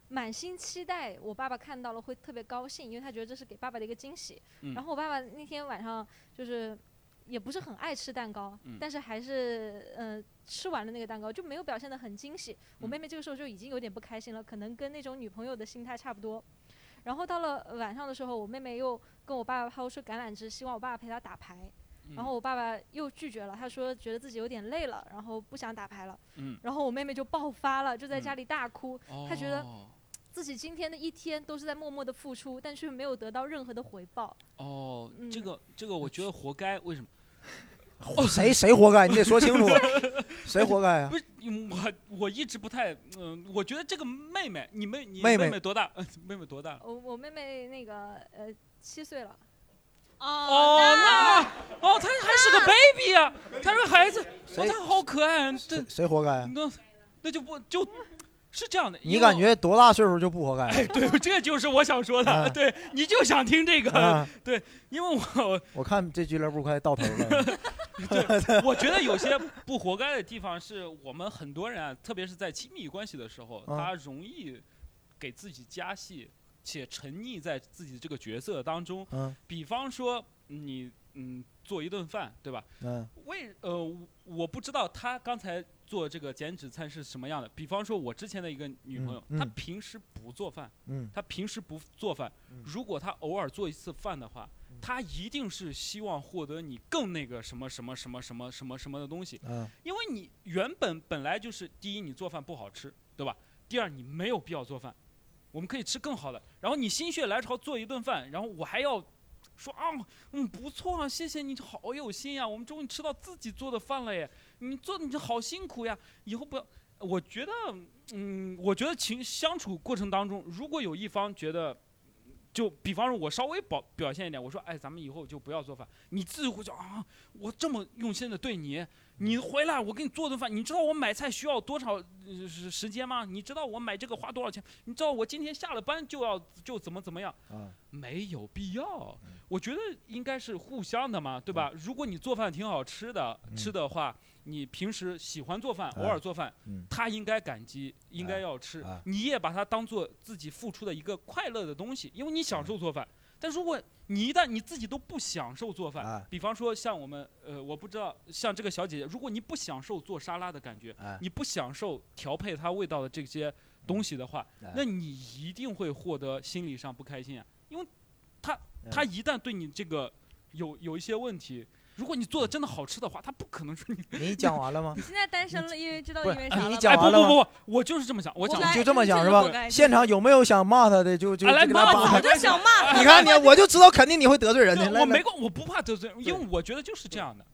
满心期待我爸爸看到了会特别高兴，因为他觉得这是给爸爸的一个惊喜。嗯然后我爸爸那天晚上就是也不是很爱吃蛋糕，嗯但是还是呃吃完了那个蛋糕，就没有表现得很惊喜。我嗯妹妹这个时候就已经有点不开心了，可能跟那种女朋友的心态差不多。然后到了晚上的时候，我妹妹又跟我爸爸抛出橄榄枝，希望我爸爸陪她打牌。然后我爸爸又拒绝了，他说觉得自己有点累了，然后不想打牌了。嗯然后我妹妹就爆发了，就在家里大哭，她觉得哦自己今天的一天都是在默默的付出，但却没有得到任何的回报。哦，嗯这个这个我觉得活该，为什么？谁谁活该？你得说清楚，谁活该啊不？是嗯我我一直不太嗯、我觉得这个妹妹，你妹你妹妹妹多大？妹妹多大？我我妹妹那个呃七岁了，哦，那哦，她还是个 baby 啊，她是个孩子，哦，她好可爱，啊这谁活该啊？那那就不就是这样的。你感觉多大岁数就不活该？哎，对，这就是我想说的，啊对，你就想听这个，啊 对，因为我我 看这俱乐部快到头了。对我觉得有些不活该的地方是我们很多人啊，特别是在亲密关系的时候，啊他容易给自己加戏，且沉溺在自己这个角色当中。嗯比方说你嗯做一顿饭，对吧？嗯为呃我我不知道他刚才做这个减脂餐是什么样的。比方说我之前的一个女朋友，嗯嗯她平时不做饭，嗯她平时不做饭，如果她偶尔做一次饭的话。嗯她一定是希望获得你更那个什么什么什么什么什么什么的东西，嗯因为你原本本来就是第一，你做饭不好吃，对吧？第二，你没有必要做饭，我们可以吃更好的。然后你心血来潮做一顿饭，然后我还要说啊，嗯，不错啊，谢谢你，好有心呀，我们终于吃到自己做的饭了耶，你做你好辛苦呀，以后不要。我觉得，嗯，我觉得情相处过程当中，如果有一方觉得。就比方说，我稍微表表现一点，我说，哎，咱们以后就不要做饭。你自己会说啊，我这么用心的对你，你回来我给你做顿饭，你知道我买菜需要多少呃时时间吗？你知道我买这个花多少钱？你知道我今天下了班就要就怎么怎么样？啊没有必要，我觉得应该是互相的嘛，对吧？如果你做饭挺好吃的，吃的话，你平时喜欢做饭，偶尔做饭，嗯他应该感激，应该要吃啊，你也把它当做自己付出的一个快乐的东西，因为你享受做饭。但如果你一旦你自己都不享受做饭，啊比方说像我们呃，我不知道像这个小姐姐，如果你不享受做沙拉的感觉，啊你不享受调配它味道的这些东西的话，啊那你一定会获得心理上不开心啊，因为他嗯他一旦对你这个有有一些问题，如果你做的真的好吃的话，他不可能说你。你讲完了吗？你现在单身了，因为知道因为啥了吗？讲完了吗哎不不不，我就是这么想，我讲就这么想是吧？现场有没有想骂他的？就就啊来骂扒我就想骂。你看你，我就知道肯定你会得罪人的。我没关，我不怕得罪人，因为我觉得就是这样的，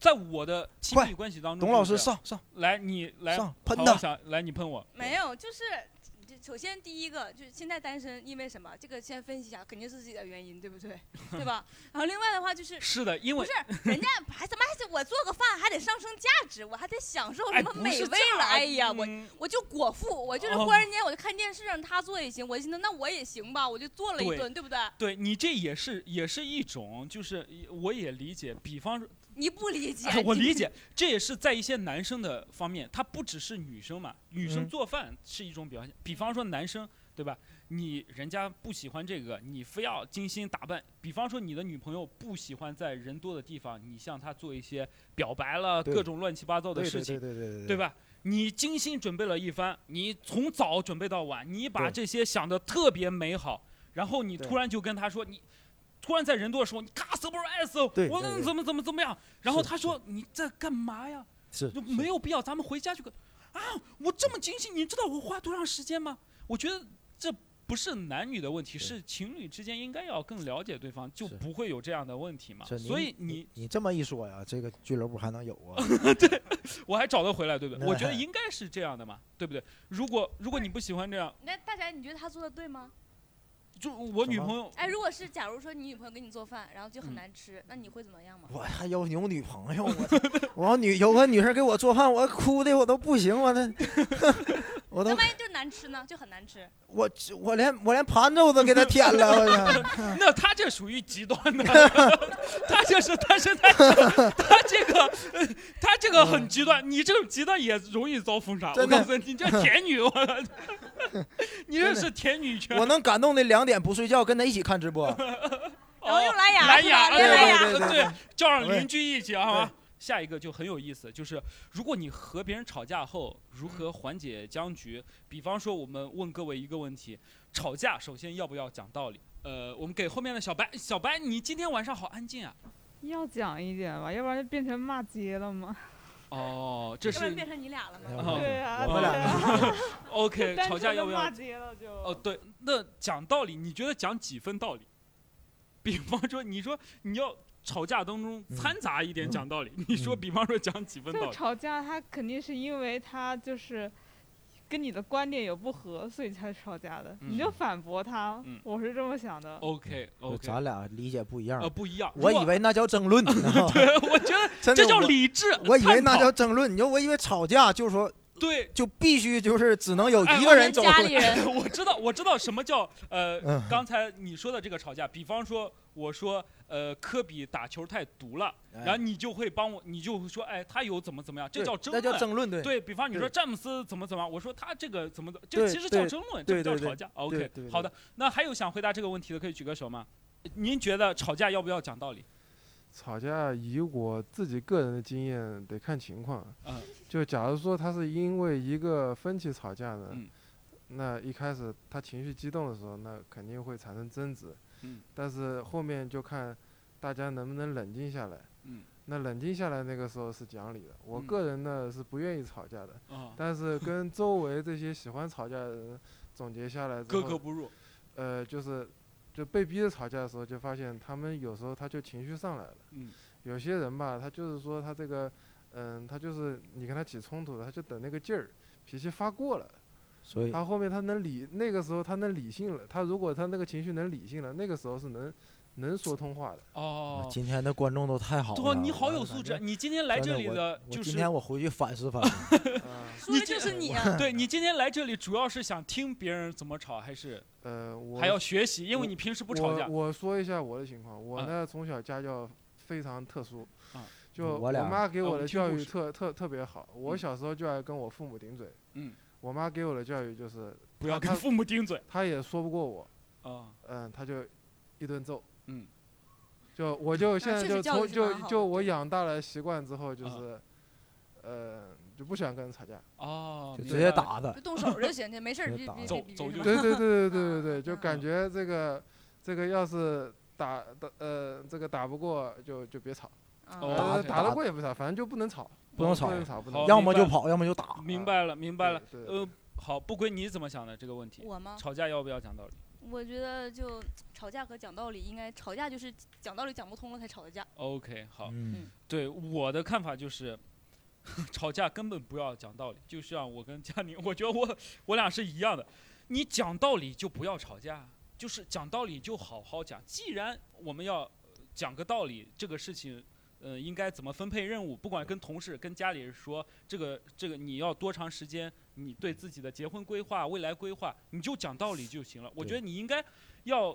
在我的亲密关系当中，董老师上上，来，你来上喷他来，你喷我，没有，就是就首先第一个就是现在单身，因为什么？这个先分析一下，肯定是自己的原因，对不对？对吧？然后另外的话就是。是的，因为不是人家还怎么还是我做个饭还得上升价值，我还得享受什么美味了？哎呀，我嗯我就果腹，我就是哦忽然间我就看电视让他做也行，我就寻思那我也行吧，我就做了一顿，对不对？对你这也是也是一种，就是我也理解，比方说。你不理解哎，我理解，这也是在一些男生的方面，他不只是女生嘛，女生嗯做饭是一种表现。比方说男生，对吧？你人家不喜欢这个，你非要精心打扮。比方说你的女朋友不喜欢在人多的地方，你向她做一些表白了各种乱七八糟的对对事情，对对对对对？吧？你精心准备了一番，你从早准备到晚，你把这些想的特别美好，然后你突然就跟他说你。突然在人多的时候，你嘎 surprise，我怎么怎么怎么样？然后他说你在干嘛呀？是就没有必要，咱们回家去跟啊，我这么精心，你知道我花多长时间吗？我觉得这不是男女的问题，是情侣之间应该要更了解对方，就不会有这样的问题嘛。所以你你这么一说呀，这个俱乐部还能有啊？对我还找得回来，对不对？我觉得应该是这样的嘛，对不对？如果如果你不喜欢这样，那大家你觉得他做的对吗？就我女朋友，哎，如果是假如说你女朋友给你做饭，然后就嗯很难吃，那你会怎么样吗？我还有有女朋友，我 我女有个女生给我做饭，我哭的我都不行，我那 我都那万一就难吃呢？就很难吃。我我连我连盘子我都给他舔了，我操！那他这属于极端的，他这是他是他他这个呃他这个很极端，你这种极端也容易遭封杀。我真的告诉你，你这舔女，我你这是舔女权。我能感动的两点不睡觉，跟他一起看直播。然后用蓝牙蓝牙，蓝牙对对对对 对，叫上邻居一起，好吗？下一个就很有意思，就是如果你和别人吵架后，如何缓解僵局？比方说，我们问各位一个问题：吵架首先要不要讲道理？呃，我们给后面的小白，小白，你今天晚上好安静啊。要讲一点吧，要不然就变成骂街了嘛。哦，这是要不然变成你俩了吗？哦对啊我们俩 OK，单吵架要不要骂？街了就。哦，对，那讲道理，你觉得讲几分道理？比方说，你说你要吵架当中掺杂一点讲道理，你说，比方说讲几分道就理？吵架，他肯定是因为他就是跟你的观点有不合，所以才吵架的。你就嗯反驳他，嗯我是这么想的。OK 就 OK，咱俩理解不一样呃，。不一样。我以为那叫争论，你知道吗 对，我觉得真的这叫我理智。我以为那探讨叫争论，你就我以为吵架就是说对。就必须就是只能有哎一个人走出来。我知道，我知道什么叫呃嗯，刚才你说的这个吵架。比方说，我说呃，科比打球太毒了，哎然后你就会帮我，你就会说，哎，他有怎么怎么样，这叫争那论。叫争论对对比方你说詹姆斯怎么怎么样，我说他这个怎么的，这对其实叫争论，这对对对不叫吵架。OK，对对好的。那还有想回答这个问题的，可以举个手吗？您觉得吵架要不要讲道理？吵架以我自己个人的经验得看情况，嗯就假如说他是因为一个分歧吵架呢，嗯那一开始他情绪激动的时候，那肯定会产生争执，嗯但是后面就看大家能不能冷静下来，嗯那冷静下来那个时候是讲理的。我嗯个人呢是不愿意吵架的，啊但是跟周围这些喜欢吵架的人总结下来格格不入。呃，就是就被逼着吵架的时候，就发现他们有时候他就情绪上来了。嗯有些人吧，他就是说他这个，嗯，他就是你跟他起冲突了，他就等那个劲儿，脾气发过了。所以他后面他能理，那个时候他能理性了。他如果他那个情绪能理性了，那个时候是能能说通话的。哦，今天的观众都太好了，对，你好我有素质！你今天来这里真的就是我今天我回去反思反思。说的就是你啊！对你今天来这里主要是想听别人怎么吵，还是呃，我还要学习？因为我你平时不吵架。我我说一下我的情况，我啊呢从小家教非常特殊，啊就我妈给啊我的教育特特特别好。我嗯小时候就爱跟我父母顶嘴，嗯，我妈给我的教育就是不要她跟父母顶嘴。她也说不过我，啊，嗯，她就一顿揍，嗯，就我就现在就从就就我养大了习惯之后，就啊是，呃，就不喜欢跟人吵架。哦，就直接打他就。动手就行，没事儿直接打别别走走就对对对对对对 啊对，就感觉这个这个要是打打呃这个打不过就就别吵，打打得过也不吵，反正就不能吵，不能吵不能吵，不能。要么就跑，要么就打。明白了，明白了。呃，好，不归你怎么想的这个问题？我吗？吵架要不要讲道理我觉得就吵架和讲道理，应该吵架就是讲道理讲不通了才吵的架。？OK，好。嗯，对我的看法就是，吵架根本不要讲道理，就像我跟佳宁，我觉得我我俩是一样的。你讲道理就不要吵架，就是讲道理就好好讲。既然我们要呃讲个道理，这个事情，呃，应该怎么分配任务，不管跟同事、跟家里人说，这个这个你要多长时间，你对自己的结婚规划、未来规划，你就讲道理就行了。我觉得你应该要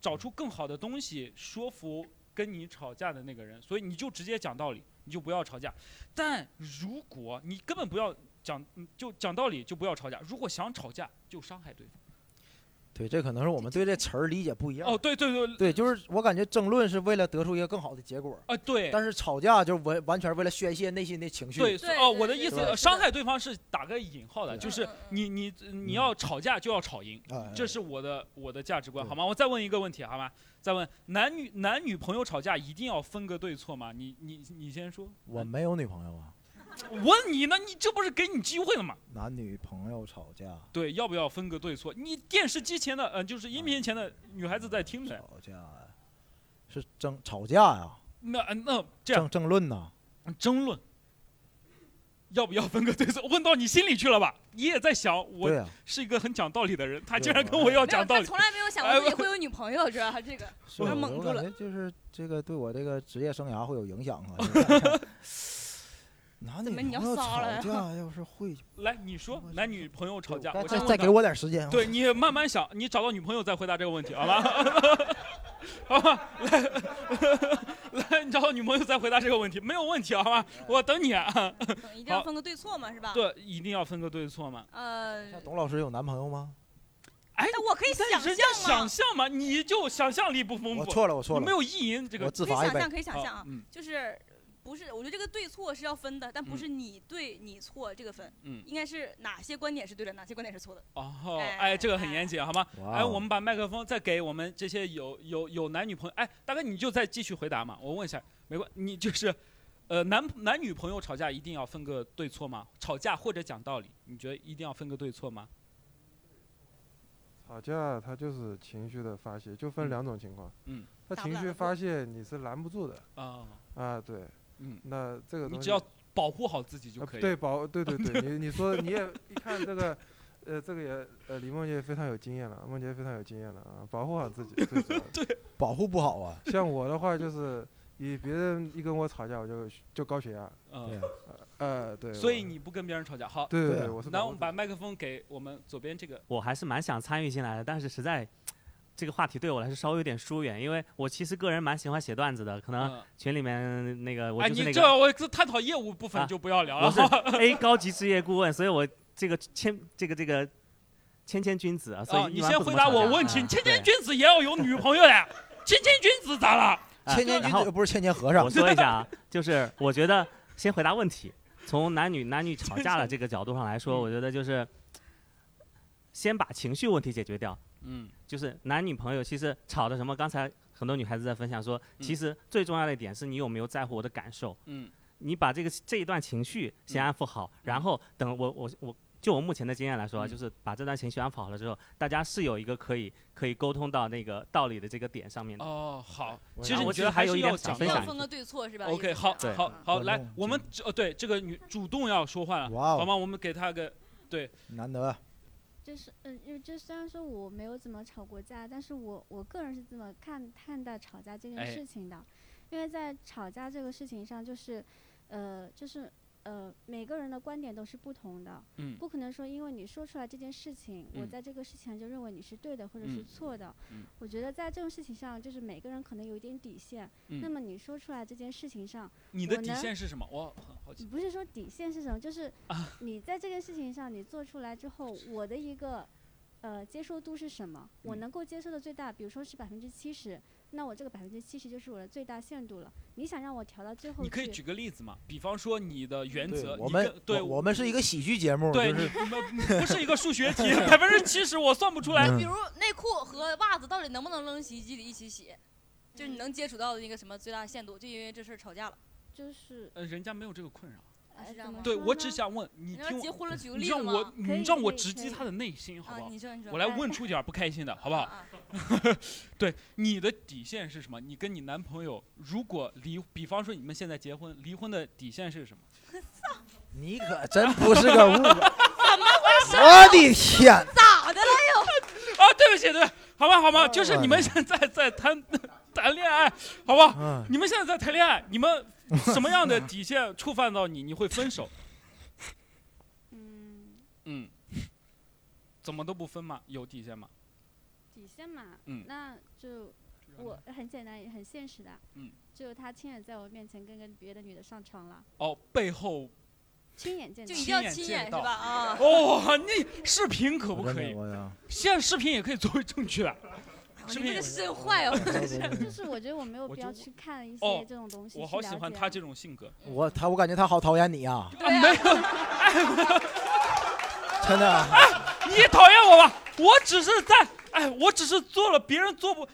找出更好的东西说服跟你吵架的那个人，所以你就直接讲道理，你就不要吵架。但如果你根本不要讲，就讲道理就不要吵架。如果想吵架，就伤害对方。对，这可能是我们对这词儿理解不一样。哦，对对对，对，就是我感觉争论是为了得出一个更好的结果，啊对。但是吵架就是完完全为了宣泄内心的情绪。对，对哦，我的意思，伤害对方是打个引号的，就是你你你要吵架就要吵赢，哎，这是我的我的价值观，好吗？我再问一个问题，好吗？再问男女男女朋友吵架一定要分个对错吗？你你你先说。我没有女朋友啊，问你呢，你这不是给你机会了吗？男女朋友吵架，对，要不要分个对错？你电视机前的，呃，就是音频前的女孩子在听着，吵架呀，是争吵架呀，那呃那这样争争论呐。争论，要不要分个对错？问到你心里去了吧？你也在想，我，是一个很讲道理的人，他竟然跟我要，讲道理。他从来没有想过自己会有女朋友，主要他这个。是有点我我感蒙住了觉就是这个对我这个职业生涯会有影响啊。男怎么你要女朋友吵撒了呀架要是会，来，你说男女朋友吵架，再我先问再再给我点时间。对你慢慢想，你找到女朋友再回答这个问题，好吧？好吧，来，来，你找到女朋友再回答这个问题，没有问题，好吧？我等你啊。嗯一定要好分个对错嘛，是吧？。对，一定要分个对错嘛。呃，董老师有男朋友吗？哎，但我可以想但人家象嘛，想象嘛，你就想象力不丰富。我错了，我错了。你没有意淫这个我。自罚一杯可以想象，。可以想象啊，嗯就是不是，我觉得这个对错是要分的，但不嗯是你对你错这个分，嗯应该是哪些观点是对的，哪些观点是错的。哦，哎，这个很严谨，好吗？哎，我们把麦克风再给我们这些有有有男女朋友，哎，大哥你就再继续回答嘛。我问一下，没关，你就是，呃，男男女朋友吵架一定要分个对错吗？吵架或者讲道理，你觉得一定要分个对错吗？吵架它就是情绪的发泄，就分两种情况。嗯，他情绪发泄你是拦不住的。啊啊，对。嗯，那这个东西你只要保护好自己就可以。啊对，保 对对对，你你说你也一看这个，呃，这个也呃，李梦洁非常有经验了，梦洁非常有经验了啊，保护好自己 最主要。对，保护不好啊。像我的话就是，你别人一跟我吵架，我就就高血压。嗯，呃，对。所以你不跟别人吵架，好。对对对那我们把麦克风给我们左边这个。我还是蛮想参与进来的，但是实在这个话题对我来说稍微有点疏远，因为我其实个人蛮喜欢写段子的，可能嗯群里面那个我哎，就是那个。你这我这探讨业务部分啊就不要聊了。我是 A 高级职业顾问，所以我这个谦这个这个谦谦君子啊，所以你先回答我问题，啊谦谦君子也要有女朋友的，谦谦君子咋了？啊谦谦君然后子又不是谦谦和尚。我说一下啊，就是我觉得先回答问题，从男女男女吵架的这个角度上来说，我觉得就是先把情绪问题解决掉。嗯，就是男女朋友其实吵的什么？刚才很多女孩子在分享说，其实最重要的一点是你有没有在乎我的感受。嗯，你把这个这一段情绪先安抚好，然后等我我我。就我目前的经验来说就是把这段情绪安抚好了之后，大家是有一个可以可以沟通到那个道理的这个点上面的。哦，好，其实我觉得还有一点想分享一下。分个对错是吧 OK，好，好，好，来，我们哦，对这个女主动要说话了，哇哦好吗？我们给她个对，难得。就是嗯，因为这虽然说我没有怎么吵过架，但是我我个人是这么看看待吵架这件哎。事情的，因为在吵架这个事情上，就是呃，就是呃，每个人的观点都是不同的，嗯不可能说因为你说出来这件事情，我嗯在这个事情上就认为你是对的或者是嗯错的。嗯我觉得在这种事情上，就是每个人可能有一点底线。嗯那么你说出来这件事情上，你的底线是什么？我很好奇。不是说底线是什么，就是啊你在这件事情上你做出来之后，我的一个呃接受度是什么？我嗯能够接受的最大，比如说是百分之七十，那我这个百分之七十就是我的最大限度了。你想让我调到最后去你可以举个例子嘛？比方说你的原则，你我们对我我们是一个喜剧节目，对，就是你们不是一个数学题，百分之七十我算不出来。嗯比如内裤和袜子到底能不能扔洗衣机里一起洗？就是你能接触到的那个什么最大限度，就因为这事儿吵架了。就是呃，人家没有这个困扰。啊是这样吗？对，我只想问你听我，结婚了举个你子让我，你让我直击他的内心，好啊不好？你说你说我来哎问出点儿不开心的，好不好？啊 对，你的底线是什么？你跟你男朋友如果离，比方说你们现在结婚，离婚的底线是什么？你可真不是个物。怎么回事？我的天！咋的了又？啊，对不起，对，好吧，好吧，就是你们现在在谈 谈恋爱，好吧？嗯你们现在在谈恋爱，你们什么样的底线触犯到你，你会分手？嗯，嗯，怎么都不分吗？有底线吗？底线嘛，嗯那就我很简单也很现实的，嗯，就他亲眼在我面前跟跟别的女的上床了，哦，背后亲眼见到，就一定要亲眼是吧？啊，哦，你视频可不可以？现在视频也可以作为证据的。你这个是真坏哦，真是。就是我觉得我没有必要去看一哦些这种东西，我好喜欢他这种性格。我他我感觉他好讨厌你啊，啊，没有，真的。啊你讨厌我吧？我只是在，哎，我只是做了别人做不，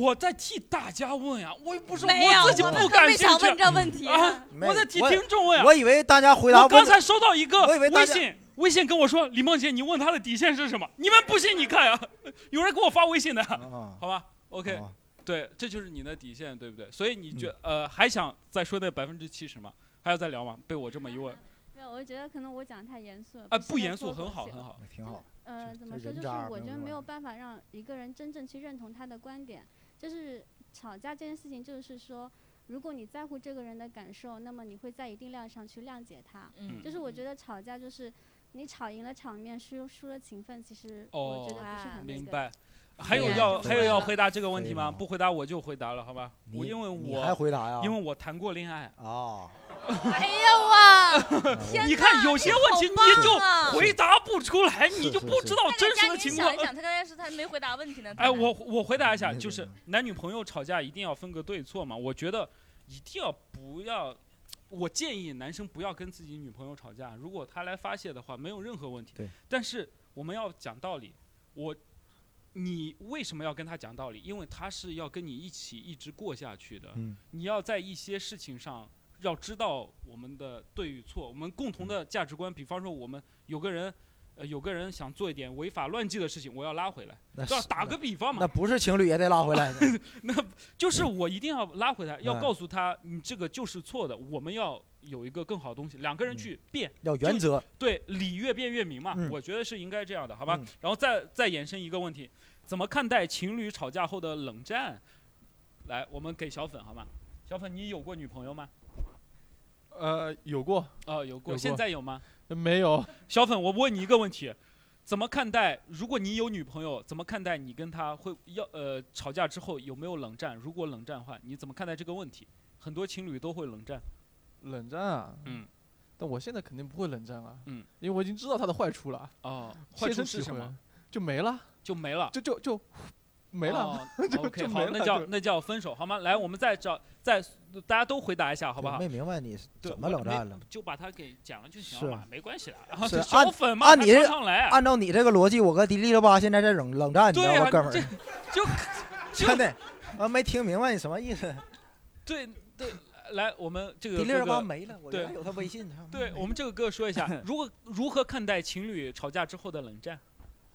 我在替大家问呀，我又不是我自己不感特别兴趣想问这问题啊，我在替听众问呀。我以为大家回答我刚才收到一个我以为大家微信，微信跟我说李梦洁，你问他的底线是什么？你们不信你看啊，有人给我发微信的，啊 好吧？OK，啊对，这就是你的底线，对不对？所以你觉呃还想再说那百分之七十吗？还要再聊吗？被我这么一问，没有，我觉得可能我讲得太严肃了。哎，不严肃，很好，很好。挺好。呃，怎么说？就是我觉得没有办法让一个人真正去认同他的观点。就是吵架这件事情，就是说，如果你在乎这个人的感受，那么你会在一定量上去谅解他。嗯就是我觉得吵架就是你吵赢了场面，输输了情分，其实我哦觉得不是很那个。明白。还有要还有要回答这个问题吗？不回答我就回答了，好吧？我因为我还回答呀因为我谈过恋爱。啊，哎呀哇！天你看有些问题你就啊回答不出来，你就不知道真实的情况想一。想，他刚才是他没回答问题呢。哎，我我回答一下，就是男女朋友吵架一定要分个对错嘛？我觉得一定要不要我建议男生不要跟自己女朋友吵架，如果他来发泄的话，没有任何问题。对。但是我们要讲道理，我，你为什么要跟他讲道理？因为他是要跟你一起一直过下去的。嗯你要在一些事情上要知道我们的对与错，我们共同的价值观。比方说，我们有个人。呃，有个人想做一点违法乱纪的事情，我要拉回来。那是对吧打个比方嘛，那不是情侣也得拉回来的。那就是我一定要拉回来，要嗯告诉他你这个就是错的，我们要有一个更好的东西，两个人去变，嗯要原则对，理越辩越明嘛，嗯我觉得是应该这样的，好吧嗯？然后再再延伸一个问题，怎么看待情侣吵架后的冷战？来，我们给小粉好吗？小粉，你有过女朋友吗？呃，有过。哦，有过，有现在有吗？没有。小粉，我问你一个问题，怎么看待？如果你有女朋友，怎么看待你跟她会要呃吵架之后有没有冷战？如果冷战的话，你怎么看待这个问题？很多情侣都会冷战。冷战啊。嗯。但我现在肯定不会冷战了。嗯。因为我已经知道它的坏处了。哦，坏处是什么？就没了。就没了。就就就没了。哦 就 OK，就没好，了那叫那叫分手，好吗？来，我们再找再大家都回答一下，好不好？没明白你是怎么冷战了？就把它给讲了就行了嘛，没关系的。然后按粉嘛，按你按照你这个逻辑，我跟迪丽热巴现在在冷冷战，你知道吗，哥们这儿？就真的，我没听明白你什么意思。对对，来，我们这个迪丽热巴没了，我对原来有她微信。对我们这个哥说一下，如何如何看待情侣吵架之后的冷战？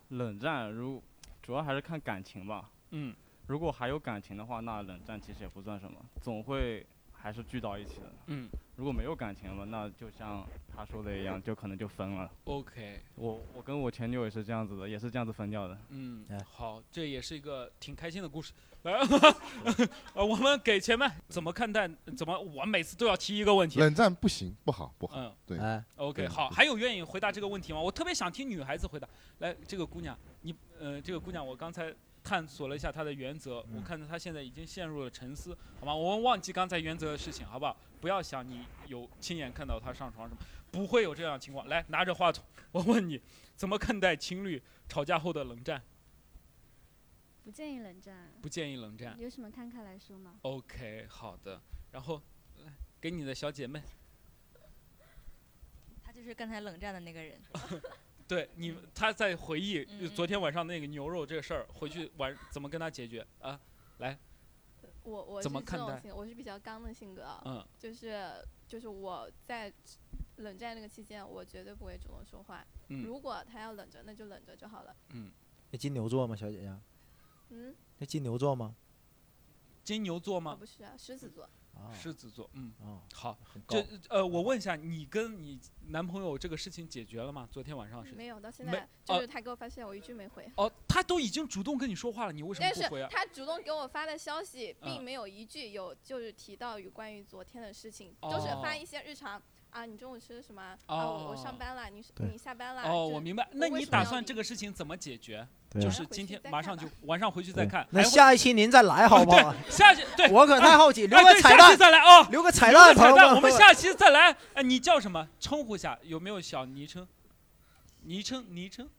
冷战如主要还是看感情吧。嗯，如果还有感情的话，那冷战其实也不算什么，总会还是聚到一起的。嗯，如果没有感情了，那就像他说的一样，就可能就分了。OK，我我跟我前女友也是这样子的，也是这样子分掉的。嗯哎，好，这也是一个挺开心的故事。来，呃，我们给前面怎么看待？怎么我每次都要提一个问题？冷战不行，不好，不好。嗯，对。哎 OK，好，还有愿意回答这个问题吗？我特别想听女孩子回答。来，这个姑娘，你呃，这个姑娘，我刚才探索了一下她的原则，我看到她现在已经陷入了沉思，好吗？我们忘记刚才原则的事情，好不好？不要想你有亲眼看到她上床什么，不会有这样的情况。来，拿着话筒，我问你，怎么看待情侣吵架后的冷战？不建议冷战。不建议冷战。有什么摊开来说吗？OK，好的。然后，来给你的小姐妹，她就是刚才冷战的那个人。对你，他在回忆嗯昨天晚上那个牛肉这个事儿，回去晚怎么跟他解决啊？来，我我是怎么看待我是比较刚的性格啊，嗯就是就是我在冷战那个期间，我绝对不会主动说话。嗯如果他要冷着，那就冷着就好了。嗯，那金牛座吗，小姐姐？嗯，那金牛座吗？金牛座哦吗？不是啊，狮子座。狮子座，嗯，哦好很，高这呃，我问一下，你跟你男朋友这个事情解决了吗？昨天晚上是没有，到现在就是呃他给我发现，我一句没回。哦，他都已经主动跟你说话了，你为什么但是不回啊？他主动给我发的消息，并嗯没有一句有就是提到有关于昨天的事情，哦都是发一些日常啊，你中午吃的什么啊？啊，我我上班了，你你下班了。哦，就我明白。那你什么要理打算这个事情怎么解决？对就是今天马上就晚上回去再看。那还会下一期您再来好不好？下期对，我可太好奇，哎 留个彩蛋再来哦，留个彩蛋，朋友彩蛋，我们们下期再来。哎，你叫什么？称呼下有没有小昵称？昵称，昵称，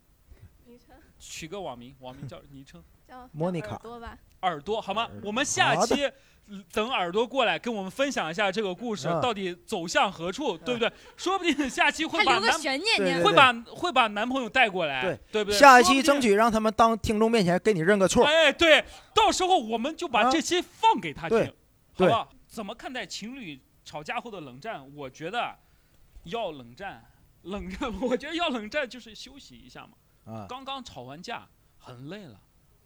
昵称取个网名，网名叫昵称。叫莫妮卡叫耳朵吧。耳朵好吗？我们下期嗯等耳朵过来跟我们分享一下这个故事嗯到底走向何处，对不对？说不定下期会把留个男悬念对对对会把会把男朋友带过来，对对不对？下一期争取让他们当听众面前给你认个错。哎，对，到时候我们就把这期放给他听，对好对不好？怎么看待情侣吵架后的冷战？我觉得要冷战，冷战，我觉得要冷战就是休息一下嘛。啊刚刚吵完架，很累了，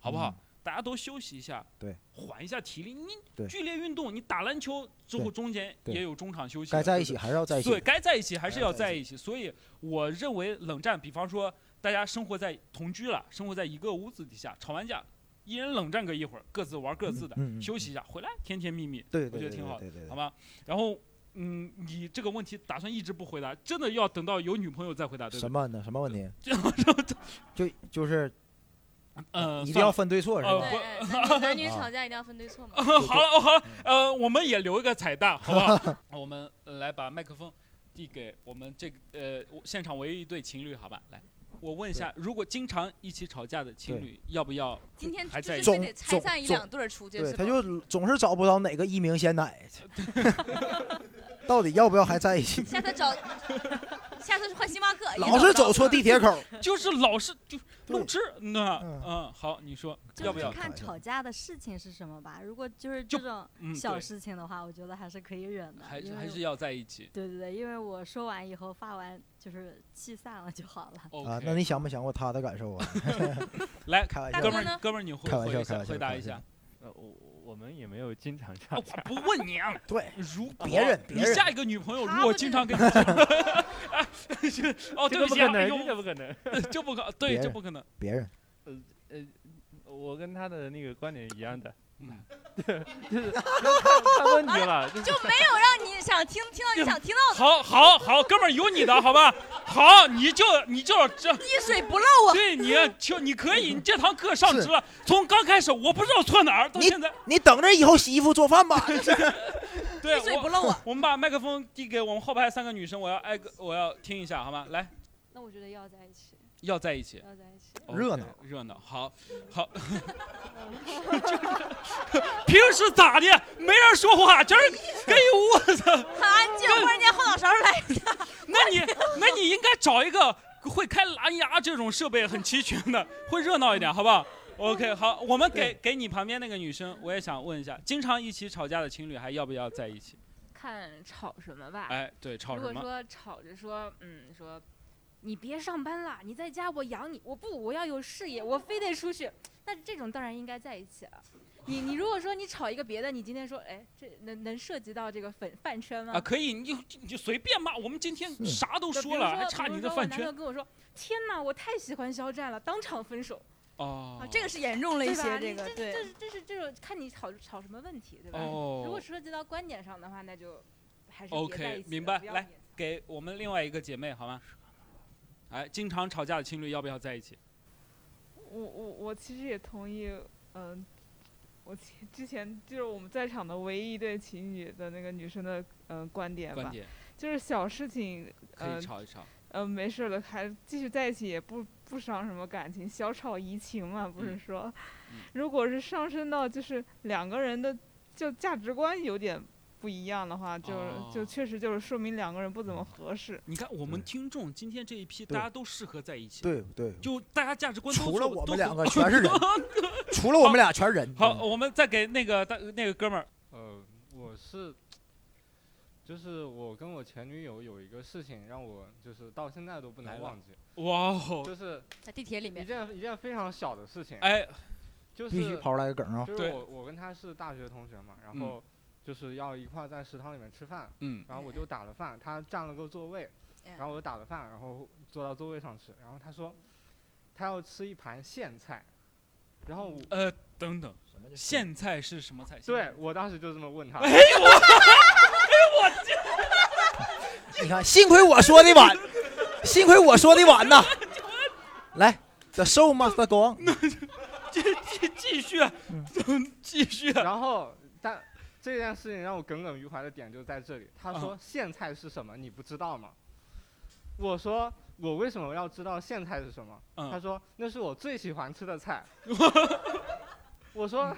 好不好？嗯大家都休息一下，对，缓一下体力。你剧烈运动，你打篮球之后中间也有中场休息的，该在一起还是要在一起对，该在一起还是要在在一起。所以我认为冷战，比方说大家生活在同居了，生活在一个屋子底下，吵完架，一人冷战个一会儿，各自玩各自的，休息一下，回来甜甜蜜蜜，我觉得挺好好吗？然后。嗯，你这个问题打算一直不回答，真的要等到有女朋友再回答，对？什么呢？什么问题？就就是，呃，一定要分对错是呃吧？不男女男女 吵架一定要分对错嘛。好了，哦好了，呃，我们也留一个彩蛋，好不好？我们呃来把麦克风递给我们这个呃现场唯一一对情侣，好吧？来，我问一下，如果经常一起吵架的情侣，要不要今天还在一起？就是非得拆散一两对出去，对，他就总是找不到哪个一鸣先奶。到底要不要还在一起？下次找，下次换星巴克。老是走错地铁口，就是老是就录制，那嗯，好，你说要不要？就是看吵架的事情是什么吧。如果就是这种嗯小事情的话，我觉得还是可以忍的。还是还是要在一起。对对对，因为我说完以后发完就是气散了就好了。啊，那你想没想过他的感受啊？来，开玩笑，哥们儿，哥们儿，你回开玩笑，回一下开玩笑，回答一下。呃，我我们也没有经常吵哦架。我不问你啊，对，如别人别人你下一个女朋友如果经常跟你 哦，对不起不可能不可能就不可，对，别人这不可能。别人呃呃，我跟他的那个观点一样的，嗯，就是看看问题了，就是就没有让你想听听到你想听到的。好，好，好，哥们儿有你的，好吧？好，你就你就这 滴水不漏啊！对你就你可以，你这堂课上值了。从刚开始我不知道错哪儿，到现在你等着以后洗衣服做饭吧。对滴水我不漏啊！我们把麦克风递给我们后排三个女生，我要挨个我要听一下，好吗？来，那我觉得要在一起，要在一起，要在一起。热闹热闹，好，好。就 是平时咋的？没人说话，今儿跟一屋子。很安静，忽然间后脑勺来一下。那你那你应该找一个会开蓝牙这种设备很齐全的，会热闹一点，好不好？OK，好，我们给给你旁边那个女生，我也想问一下，经常一起吵架的情侣还要不要在一起？看吵什么吧。哎，对，吵什么？如果说吵着说，嗯，说你别上班了，你在家我养你，我不，我要有事业，我非得出去。那这种当然应该在一起了。你你如果说你吵一个别的，你今天说，哎，这能能涉及到这个粉饭圈吗？啊，可以，你就你就随便骂，我们今天啥都说了，还差你的饭圈说我男朋友。跟我说，天哪，我太喜欢肖战了，当场分手。哦啊，这个是严重了一些，这个对。这是这是这种看你吵吵什么问题，对吧？哦如果涉及到观点上的话，那就还是别在一 OK，起明白。来给我们另外一个姐妹好吗？哎，经常吵架的情侣要不要在一起？我我我其实也同意，嗯、我前之前就是我们在场的唯一一对情侣的那个女生的嗯、呃观点吧，观点就是小事情可以嗯吵一吵。嗯、没事的，还继续在一起也不不伤什么感情，小吵怡情嘛，不是嗯说，嗯如果是上升到就是两个人的就价值观有点不一样的话，就、哦。就确实就是说明两个人不怎么合适。你看，我们听众今天这一批，大家都适合在一起。对对，就大家价值观都除了我们两个全是人，除了我们俩全是人。好，我们再给那个大那个哥们儿，呃，我是，就是我跟我前女友有一个事情让我就是到现在都不能忘记。哇哦。就是在地铁里面。一件一件非常小的事情。哎，就是必须抛出来个梗啊。就是对。我我跟他是大学同学嘛，然嗯。后就是要一块儿在食堂里面吃饭。嗯然后我就打了饭，他占了个座位，嗯然后我就打了饭，然后坐到座位上吃。然后他说他要吃一盘苋菜，然后我呃，等等，苋菜是什么菜？对我当时就这么问他。哎我，哎我你看，幸亏我说的晚，幸亏我说的晚呐。来，The show must go on。继继继续，继续。然后，但这件事情让我耿耿于怀的点就在这里。他说啊苋菜是什么，你不知道吗？我说我为什么要知道苋菜是什么？嗯他说那是我最喜欢吃的菜。我说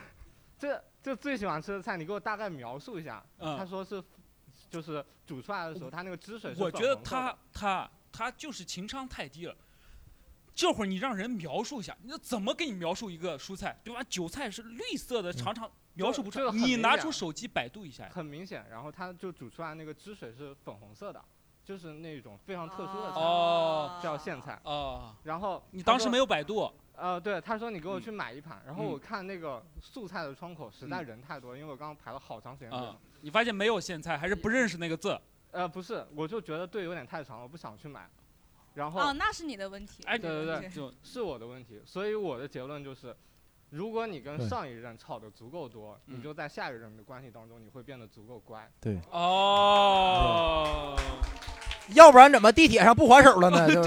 这这最喜欢吃的菜，你给我大概描述一下。嗯他说是就是煮出来的时候，它那个汁水是我觉得红色的他他他就是情商太低了。这会儿你让人描述一下，你怎么给你描述一个蔬菜，对吧？韭菜是绿色的，常常描述不出来。你拿出手机百度一下。很明显，然后它就煮出来那个汁水是粉红色的，就是那种非常特殊的菜，哦叫苋菜。哦，然后你当时没有百度？呃，对，他说你给我去买一盘，然后嗯我看那个素菜的窗口实在嗯人太多，因为我刚刚排了好长时间队。啊，你发现没有苋菜，还是不认识那个字？呃，不是，我就觉得队有点太长了，我不想去买。然后哦，那是你的问题。哎，对对对，就是我的问题。所以我的结论就是，如果你跟上一任吵得足够多，嗯你就在下一任的关系当中，你会变得足够乖。对，哦，要不然怎么地铁上不还手了呢？就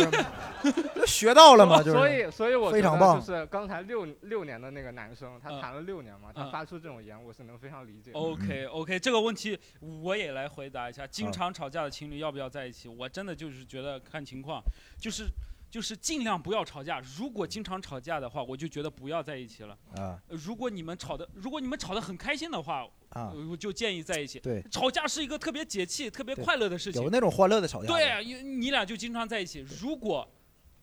学到了嘛，就是。所以，所以我觉得非常棒就是刚才六六年的那个男生，他嗯谈了六年嘛，他嗯发出这种言，我是能非常理解的。OK OK，这个问题我也来回答一下。经常吵架的情侣要不要在一起？我真的就是觉得看情况，就是就是尽量不要吵架。如果经常吵架的话，我就觉得不要在一起了。啊呃如果你们吵的，如果你们吵得很开心的话，啊呃我就建议在一起。对吵架是一个特别解气、特别快乐的事情。有那种欢乐的吵架。对你俩就经常在一起。如果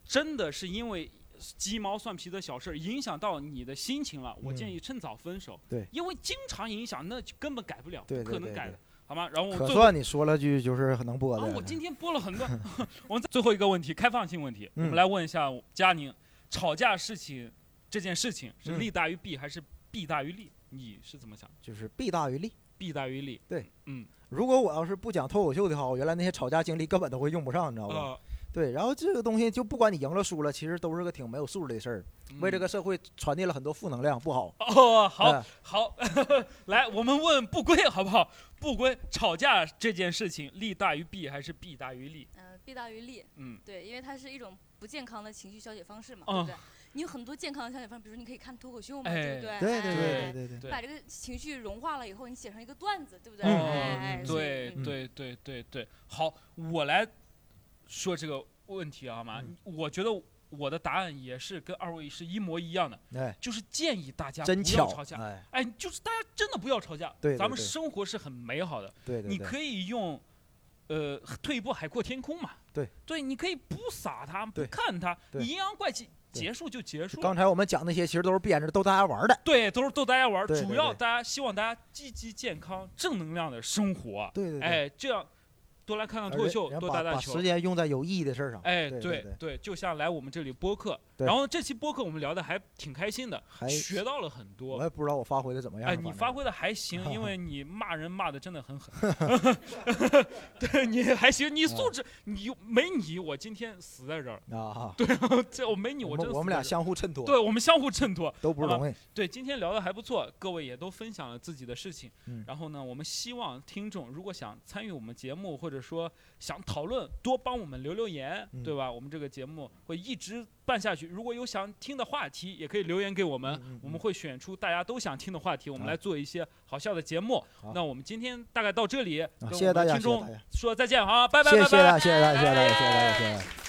真的是因为鸡毛蒜皮的小事儿影响到你的心情了，我建嗯议趁早分手。对因为经常影响，那就根本改不了，对不可能改的好吗？然后我可算你说了句就是能播啊，的。我今天播了很多。我们最后一个问题，开放性问题，我们嗯来问一下佳宁，吵架事情这件事情是嗯利大于弊还是弊大于利？你是怎么想？就是弊大于利。弊大于利。对，嗯，如果我要是不讲脱口秀的话，我原来那些吵架经历根本都会用不上，你知道吧？呃对，然后这个东西就不管你赢了输了，其实都是个挺没有素质的事儿，为这个社会传递了很多负能量，不好。哦，好哎好，来，我们问不归好不好？不归，吵架这件事情利大于弊还是弊大于利？嗯，弊大于利。嗯对，因为它是一种不健康的情绪消解方式嘛，嗯对不对？你有很多健康的消解方式，比如说你可以看脱口秀嘛，哎对不对？对对对哎对对对把这个情绪融化了以后，你写成一个段子，对不对？对嗯对对对对，好，我来说这个问题好吗？嗯。我觉得我的答案也是跟二位是一模一样的，哎，就是建议大家不要吵架，哎。哎，就是大家真的不要吵架，对对咱们生活是很美好的，对对对。你可以用，呃，退一步海阔天空嘛，对。对，你可以不撒他，不看他，你阴阳怪气，结束就结束。刚才我们讲那些其实都是编着逗大家玩的。对，都是逗大家玩主要大家希望大家积极健康、正能量的生活。对对对。哎，这样多来看看脱口秀，多打打球。把时间用在有意义的事儿上。哎，对对对就像来我们这里播客，然后这期播客我们聊的还挺开心的，还学到了很多。我也不知道我发挥的怎么样。哎，你发挥的还行，因为你骂人骂的真的很狠。对你还行，你素质，你没你，我今天死在这儿。啊，对啊，这我没你，我我们俩相互衬托。对，我们相互衬托，都不容易。对，今天聊的还不错，各位也都分享了自己的事情。嗯然后呢，我们希望听众如果想参与我们节目，或者说想讨论，多帮我们留留言，嗯对吧？我们这个节目会一直办下去。如果有想听的话题，也可以留言给我们，嗯我们会选出大家都想听的话题，我们来做一些好笑的节目。那我们今天大概到这里，跟谢谢大家听众说再见，好，拜拜，谢谢大家，谢谢大家，谢谢大家，谢谢大家。